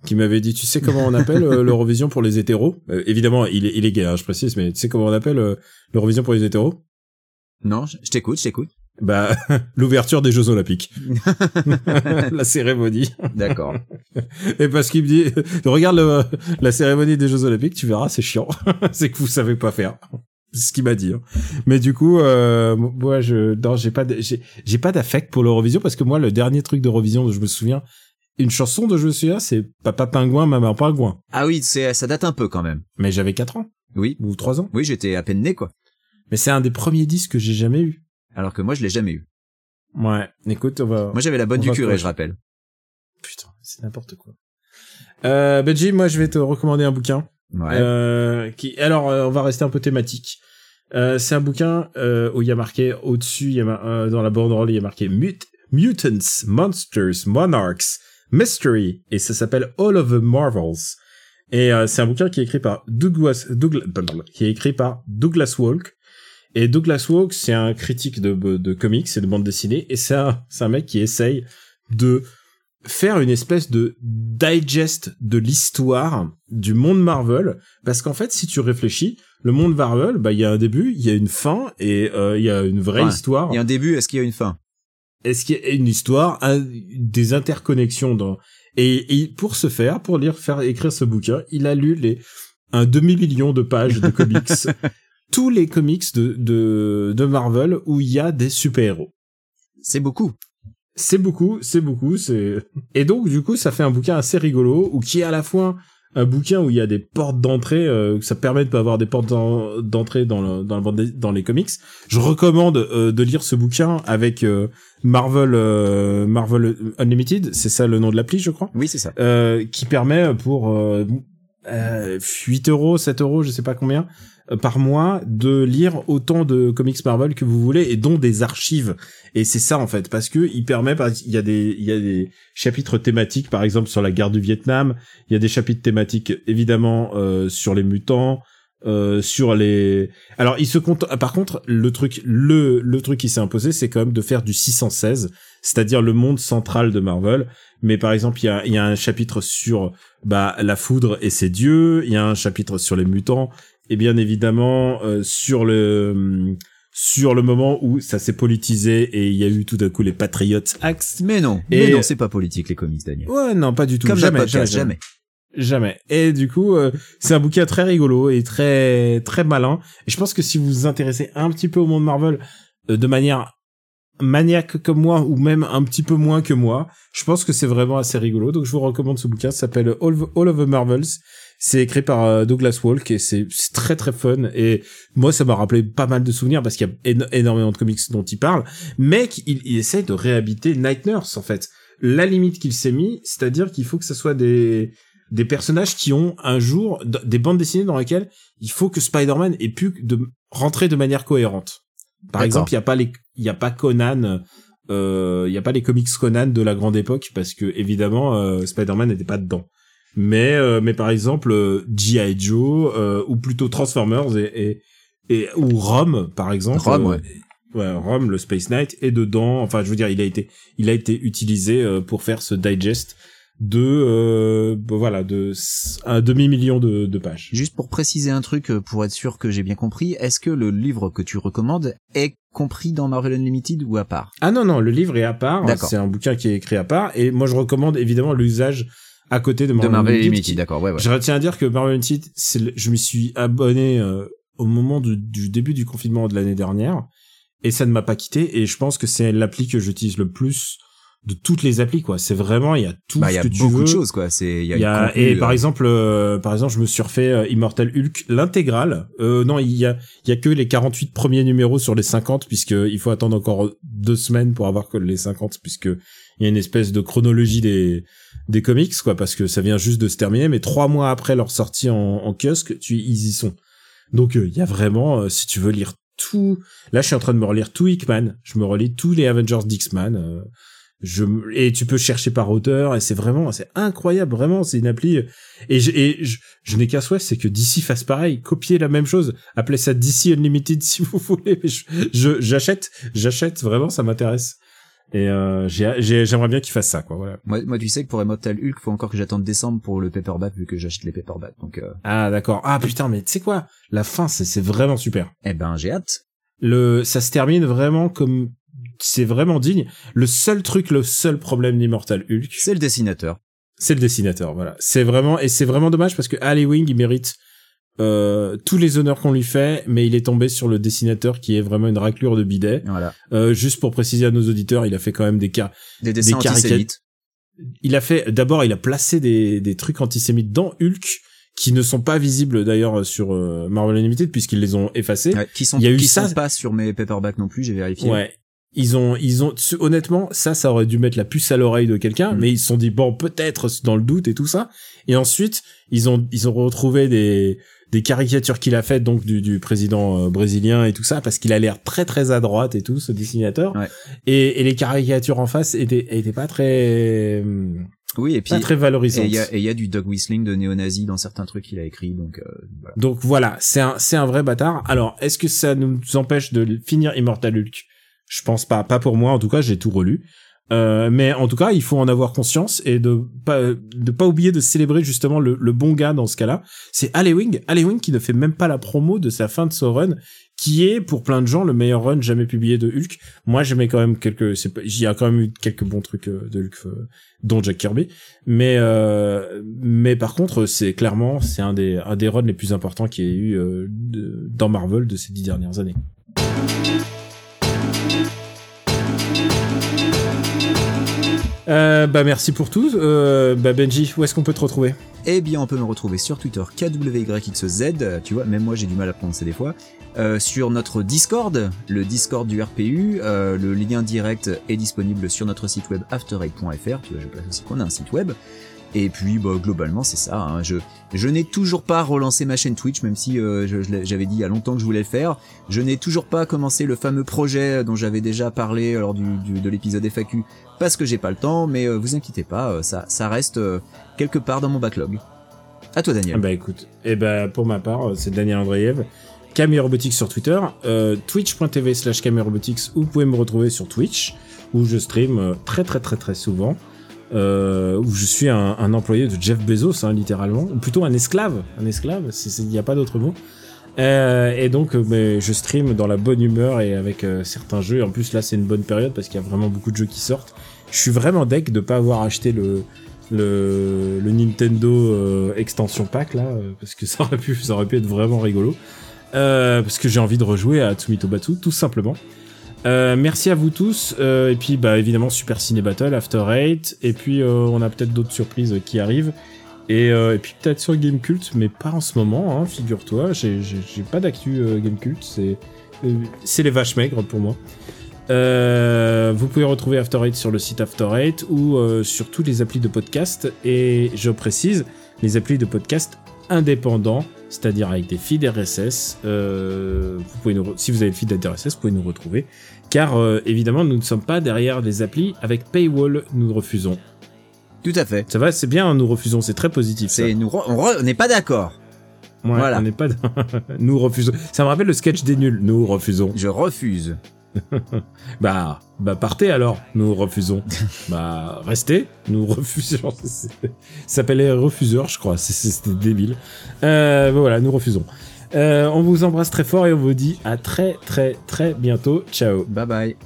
qui m'avait dit, tu sais comment on appelle l'Eurovision pour les hétéros? Évidemment, il est, il est gay, hein, je précise, mais tu sais comment on appelle l'Eurovision pour les hétéros? Non, je t'écoute, je t'écoute. Bah, [laughs] l'ouverture des Jeux Olympiques. [laughs] la cérémonie. D'accord. Et parce qu'il me dit, regarde le, la cérémonie des Jeux Olympiques, tu verras, c'est chiant. [laughs] c'est que vous savez pas faire. C'est ce qu'il m'a dit. Hein. Mais du coup, euh, moi, je, non, j'ai pas, j'ai pas d'affect pour l'Eurovision parce que moi, le dernier truc d'Eurovision dont je me souviens, une chanson de je me souviens, c'est Papa Pingouin, Maman Pingouin. Ah oui, c'est, ça date un peu quand même. Mais j'avais 4 ans. Oui. Ou 3 ans. Oui, j'étais à peine né, quoi. Mais c'est un des premiers disques que j'ai jamais eu alors que moi je l'ai jamais eu. Ouais, écoute, on va. Moi j'avais la bonne du curé, je rappelle. Putain, c'est n'importe quoi. Euh, Benji, moi je vais te recommander un bouquin. Ouais. Euh, qui, alors, euh, on va rester un peu thématique. Euh, c'est un bouquin euh, où il y a marqué au-dessus, il y a euh, dans la banderole, il y a marqué Mutants, Monsters, Monarchs, Mystery, et ça s'appelle All of the Marvels. Et c'est un bouquin qui est écrit par Douglas, Douglas, qui est écrit par Douglas Walk, et Douglas Walk, c'est un critique de, de comics et de bande dessinée, et c'est un, un mec qui essaye de faire une espèce de digest de l'histoire du monde Marvel, parce qu'en fait, si tu réfléchis, le monde Marvel, bah il y a un début, il y a une fin, et euh, il y a une vraie histoire. Il y a un début, est-ce qu'il y a une fin? Est-ce qu'il y a une histoire, des interconnexions dans et, et, pour ce faire, pour lire, faire écrire ce bouquin, il a lu les un demi million de pages de comics [laughs] tous les comics de, de, de Marvel où il y a des super-héros. C'est beaucoup. C'est beaucoup, c'est beaucoup, c'est... Et donc, du coup, ça fait un bouquin assez rigolo, ou qui est à la fois un bouquin où il y a des portes d'entrée, euh, ça permet de pas avoir des portes d'entrée dans, le, dans, le, dans les comics. Je recommande euh, de lire ce bouquin avec euh, Marvel euh, Marvel Unlimited, c'est ça le nom de l'appli, je crois. Oui, c'est ça. qui permet pour 8 euros, 7 euros, je sais pas combien, euh, par mois de lire autant de comics Marvel que vous voulez et dont des archives. Et c'est ça en fait parce que il permet il y a des il y a des chapitres thématiques par exemple sur la guerre du Vietnam. Il y a des chapitres thématiques évidemment euh, sur les mutants euh, sur les alors il se compte par contre le truc le le truc qui s'est imposé c'est quand même de faire du 616 c'est-à-dire le monde central de Marvel. Mais par exemple il y a y a un chapitre sur bah la foudre et ses dieux il y a un chapitre sur les mutants et bien évidemment euh, sur le sur le moment où ça s'est politisé et il y a eu tout d'un coup les Patriots Acts. Mais non, mais non, c'est pas politique les comics, Daniel. Ouais, non, pas du tout. Comme jamais, jamais, jamais. Jamais. Et du coup, euh, c'est un bouquin très rigolo et très très malin. Et je pense que si vous vous intéressez un petit peu au monde Marvel euh, de manière maniaque comme moi ou même un petit peu moins que moi, je pense que c'est vraiment assez rigolo. Donc je vous recommande ce bouquin. Ça s'appelle All, All of the Marvels. C'est écrit par euh, Douglas Walk et c'est très très fun. Et moi, ça m'a rappelé pas mal de souvenirs parce qu'il y a éno- énormément de comics dont il parle. Mais il, il essaie de réhabiter Night Nurse en fait. La limite qu'il s'est mis, c'est-à-dire qu'il faut que ce soit des des personnages qui ont un jour des bandes dessinées dans lesquelles il faut que Spider-Man ait pu de rentrer de manière cohérente. Par exemple, il y a pas les il y a pas Conan euh, il y a pas les comics Conan de la grande époque parce que évidemment euh, Spider-Man n'était pas dedans. Mais euh, mais par exemple euh, G.I. Joe euh, ou plutôt Transformers et et, et ou Rome par exemple. Rome, euh, ouais. Ouais, Rome, le Space Knight est dedans. Enfin, je veux dire, il a été, il a été utilisé euh, pour faire ce digest de, euh, bah, voilà, de un demi million de, de pages. Juste pour préciser un truc, euh, pour être sûr que j'ai bien compris, est-ce que le livre que tu recommandes est compris dans Marvel Unlimited ou à part? Ah non non, le livre est à part. D'accord. C'est un bouquin qui est écrit à part. Et moi, je recommande évidemment l'usage à côté de Marvel, De Marvel Unlimited, d'accord, ouais, ouais. Je retiens à dire que Marvel Unlimited, c'est le- je m'y suis abonné euh, au moment du, du début du confinement de l'année dernière et ça ne m'a pas quitté et je pense que c'est l'appli que j'utilise le plus de toutes les applis quoi. C'est vraiment il y a tout Bah, il ce y a que tu beaucoup veux. de choses, quoi. C'est, il y a, Il y a, contenu, et par euh, exemple, euh, par exemple, je me suis refait euh, Immortal Hulk l'intégrale. Euh, non, il y a, il y a que les 48 premiers numéros sur les 50 puisque il faut attendre encore deux semaines pour avoir que les 50 puisque il y a une espèce de chronologie des des comics quoi parce que ça vient juste de se terminer. Mais trois mois après leur sortie en, en kiosque, tu ils y sont. Donc euh, il y a vraiment, euh, si tu veux lire tout, là je suis en train de me relire tout Hickman. Je me relis tous les Avengers d'X-Man. euh, je et tu peux chercher par auteur et c'est vraiment c'est incroyable vraiment c'est une appli et je, et je, je n'ai qu'un souhait c'est que DC fasse pareil copier la même chose appelez ça DC Unlimited [laughs] si vous voulez mais je- j'achète j'achète vraiment ça m'intéresse et euh, j'ai j'ai- j'aimerais bien qu'ils fassent ça quoi voilà Moi, moi, tu sais que pour Immortal Hulk, faut encore que j'attende décembre pour le paperback, vu que j'achète les paperbacks. Donc, euh, ah d'accord ah putain mais tu sais quoi? La fin c'est c'est vraiment super eh ben, j'ai hâte. le ça se termine vraiment comme c'est vraiment digne le seul truc le seul problème d'Immortal Hulk C'est le dessinateur. C'est le dessinateur, voilà. C'est vraiment et c'est vraiment dommage parce que Ali Wing il mérite euh, tous les honneurs qu'on lui fait, mais il est tombé sur le dessinateur qui est vraiment une raclure de bidet. Voilà. Euh, juste pour préciser à nos auditeurs, il a fait quand même des cas. Des dessins Des antisémites. Il a fait d'abord, il a placé des des trucs antisémites dans Hulk qui ne sont pas visibles d'ailleurs sur euh, Marvel Unlimited puisqu'ils les ont effacés. Ouais, qui sont, Il y a eu qui ça- sont pas sur mes paperbacks non plus, j'ai vérifié. Ouais. Ils ont, ils ont, honnêtement, ça, ça aurait dû mettre la puce à l'oreille de quelqu'un, Mm. mais ils se sont dit, bon, peut-être dans le doute et tout ça. Et ensuite, ils ont, ils ont retrouvé des, des caricatures qu'il a faites, donc, du, du président euh, brésilien et tout ça, parce qu'il a l'air très, très à droite et tout, ce dessinateur. Ouais. Et, et les caricatures en face étaient, étaient pas très, hum, Oui, et puis, pas très et valorisantes. il y a, et il y a du dog whistling de néo-nazi dans certains trucs qu'il a écrit, donc, euh, voilà. Donc voilà, c'est un, c'est un vrai bâtard. Alors, est-ce que ça nous empêche de finir Immortal Hulk? Je pense pas, pas pour moi. En tout cas, j'ai tout relu. Euh, mais en tout cas, il faut en avoir conscience et de pas de pas oublier de célébrer justement le, le bon gars dans ce cas-là. C'est Alewing, Alewing qui ne fait même pas la promo de sa fin de son run, qui est pour plein de gens le meilleur run jamais publié de Hulk. Moi, j'aimais quand même quelques, il y a quand même eu quelques bons trucs euh, de Hulk, euh, dont Jack Kirby. Mais euh, mais par contre, c'est clairement c'est un des un des runs les plus importants qu'il y ait eu euh, dans Marvel de ces dix dernières années. Euh, bah merci pour tout. Euh, bah Benji, où est-ce qu'on peut te retrouver? Eh bien, on peut me retrouver sur Twitter KWYXZ, tu vois, même moi j'ai du mal à prononcer des fois. Euh, sur notre Discord, le Discord du RPU, euh, le lien direct est disponible sur notre site web afterraid.fr, tu vois, je place aussi qu'on a un site web. Et puis, bah, globalement, c'est ça. hein. Je, n'ai toujours pas relancé ma chaîne Twitch, même si euh, j'avais dit il y a longtemps que je voulais le faire. Je n'ai toujours pas commencé le fameux projet dont j'avais déjà parlé lors du, du- de l'épisode FAQ, parce que j'ai pas le temps. Mais euh, vous inquiétez pas, euh, ça, reste euh, quelque part dans mon backlog. À toi, Daniel. Ah Bah écoute, et bah pour ma part, euh, c'est Daniel Andreev, Camille Robotics sur Twitter, euh, twitch.tv slash Robotics, où vous pouvez me retrouver sur Twitch, où je stream euh, très très très très souvent, euh, où je suis un, employé de Jeff Bezos, hein, littéralement, ou plutôt un esclave, un esclave, il n'y a pas d'autre mot. Euh, et donc, euh, mais je stream dans la bonne humeur et avec certains jeux. Et en plus, là, c'est une bonne période parce qu'il y a vraiment beaucoup de jeux qui sortent. Je suis vraiment deck de pas avoir acheté le Nintendo extension pack là, parce que [laughs] ça aurait pu, ça aurait pu être vraiment rigolo. Parce que j'ai envie de rejouer à Tsumitobatu, tout simplement. Euh, merci à vous tous. Euh, et puis, bah, évidemment, Super Ciné Battle, After Eight. Et puis, euh, on a peut-être d'autres surprises qui arrivent. Et, euh, et puis, peut-être sur Game Cult, mais pas en ce moment, hein, figure-toi. J'ai pas d'actu euh, Game Cult. C'est les vaches maigres pour moi. Vous pouvez retrouver After Eight sur le site After Eight ou sur toutes les applis de podcast. Et je précise, les applis de podcast indépendants, c'est-à-dire avec des feeds RSS. Euh, vous pouvez nous re- si vous avez le feed RSS, vous pouvez nous retrouver. Car euh, évidemment, nous ne sommes pas derrière les applis avec paywall. Nous refusons. Tout à fait. Ça va, c'est bien. hein, Nous refusons. C'est très positif. ça. C'est nous, on n'est pas d'accord. Ouais, voilà. On n'est pas. [laughs] nous refusons. Ça me rappelle le sketch des nuls. Nous refusons. Je refuse. [laughs] Bah, bah partez alors, nous refusons. [laughs] bah restez, nous [laughs] refusons. Ça s'appelait refuseur, je crois. C'est- c'est- C'était débile. Euh, bah voilà, nous refusons. Euh, on vous embrasse très fort et on vous dit à très très très bientôt. Ciao. Bye bye.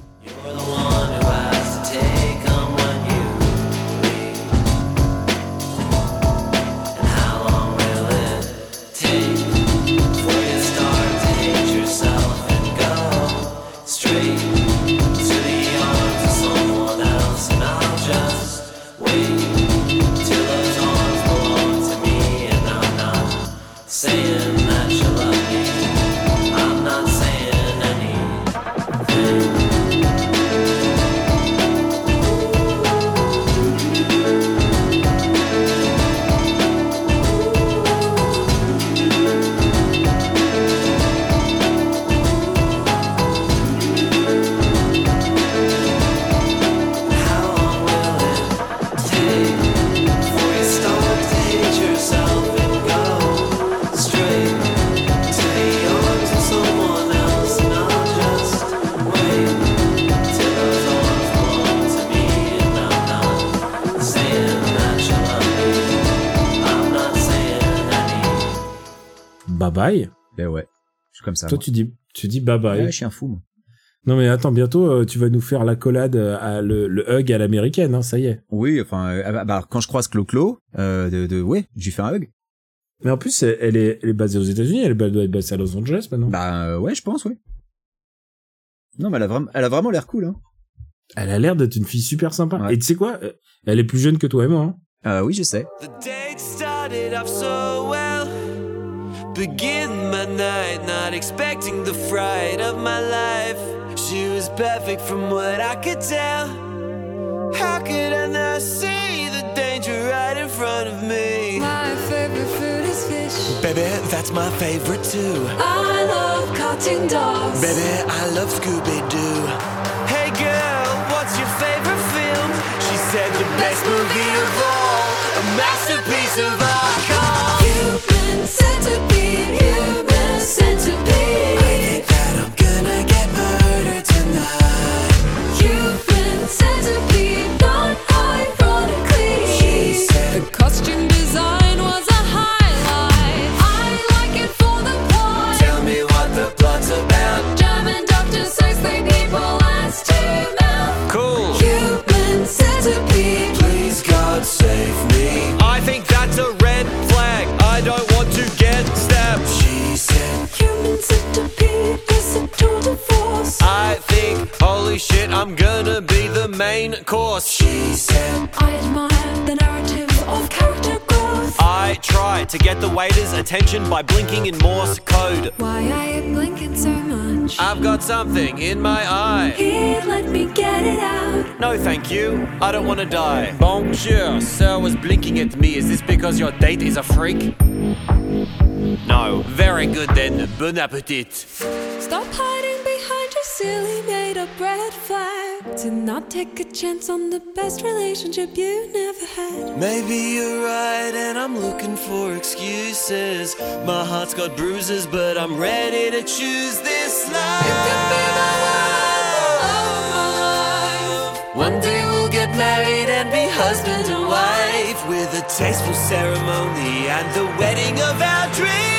Ça. Toi moi. tu dis tu dis bye bye. Ouais, je suis un fou. moi. Non mais attends, bientôt euh, tu vas nous faire l'accolade euh, à le, le hug à l'américaine. Hein, ça y est. Oui, enfin, euh, bah, bah, quand je croise Clo-Clo, euh, de, de, ouais, je lui fais un hug. Mais en plus, elle, est, elle est basée aux États-Unis. Elle doit être basée à Los Angeles maintenant. Bah, euh, ouais, je pense, ouais. Non, mais elle a vraiment, elle a vraiment l'air cool, hein. Elle a l'air d'être une fille super sympa. Ouais. Et tu sais quoi Elle est plus jeune que toi et moi. Hein. Euh, oui, je sais. The date Begin my night, not expecting the fright of my life. She was perfect from what I could tell. How could I not see the danger right in front of me? My favorite food is fish. Baby, that's my favorite too. I love cartoon dogs. Baby, I love Scooby Doo. Hey girl, what's your favorite film? She said the best movie of all, a masterpiece of art called. Human centipede, to get the waiter's attention by blinking in Morse code. Why I am blinking so much? I've got something in my eye. Here, let me get it out. No, thank you. I don't want to die. Bonjour, sir was blinking at me. Is this because your date is a freak? No. Very good then. Bon appetit. Stop hiding behind your silly made up red flag. Do not take a chance on the best relationship you never had. Maybe you're right, and I'm looking for excuses. My heart's got bruises, but I'm ready to choose this life. You could be love my life. One day we'll get married and be husband and wife with a tasteful ceremony and the wedding of our dreams.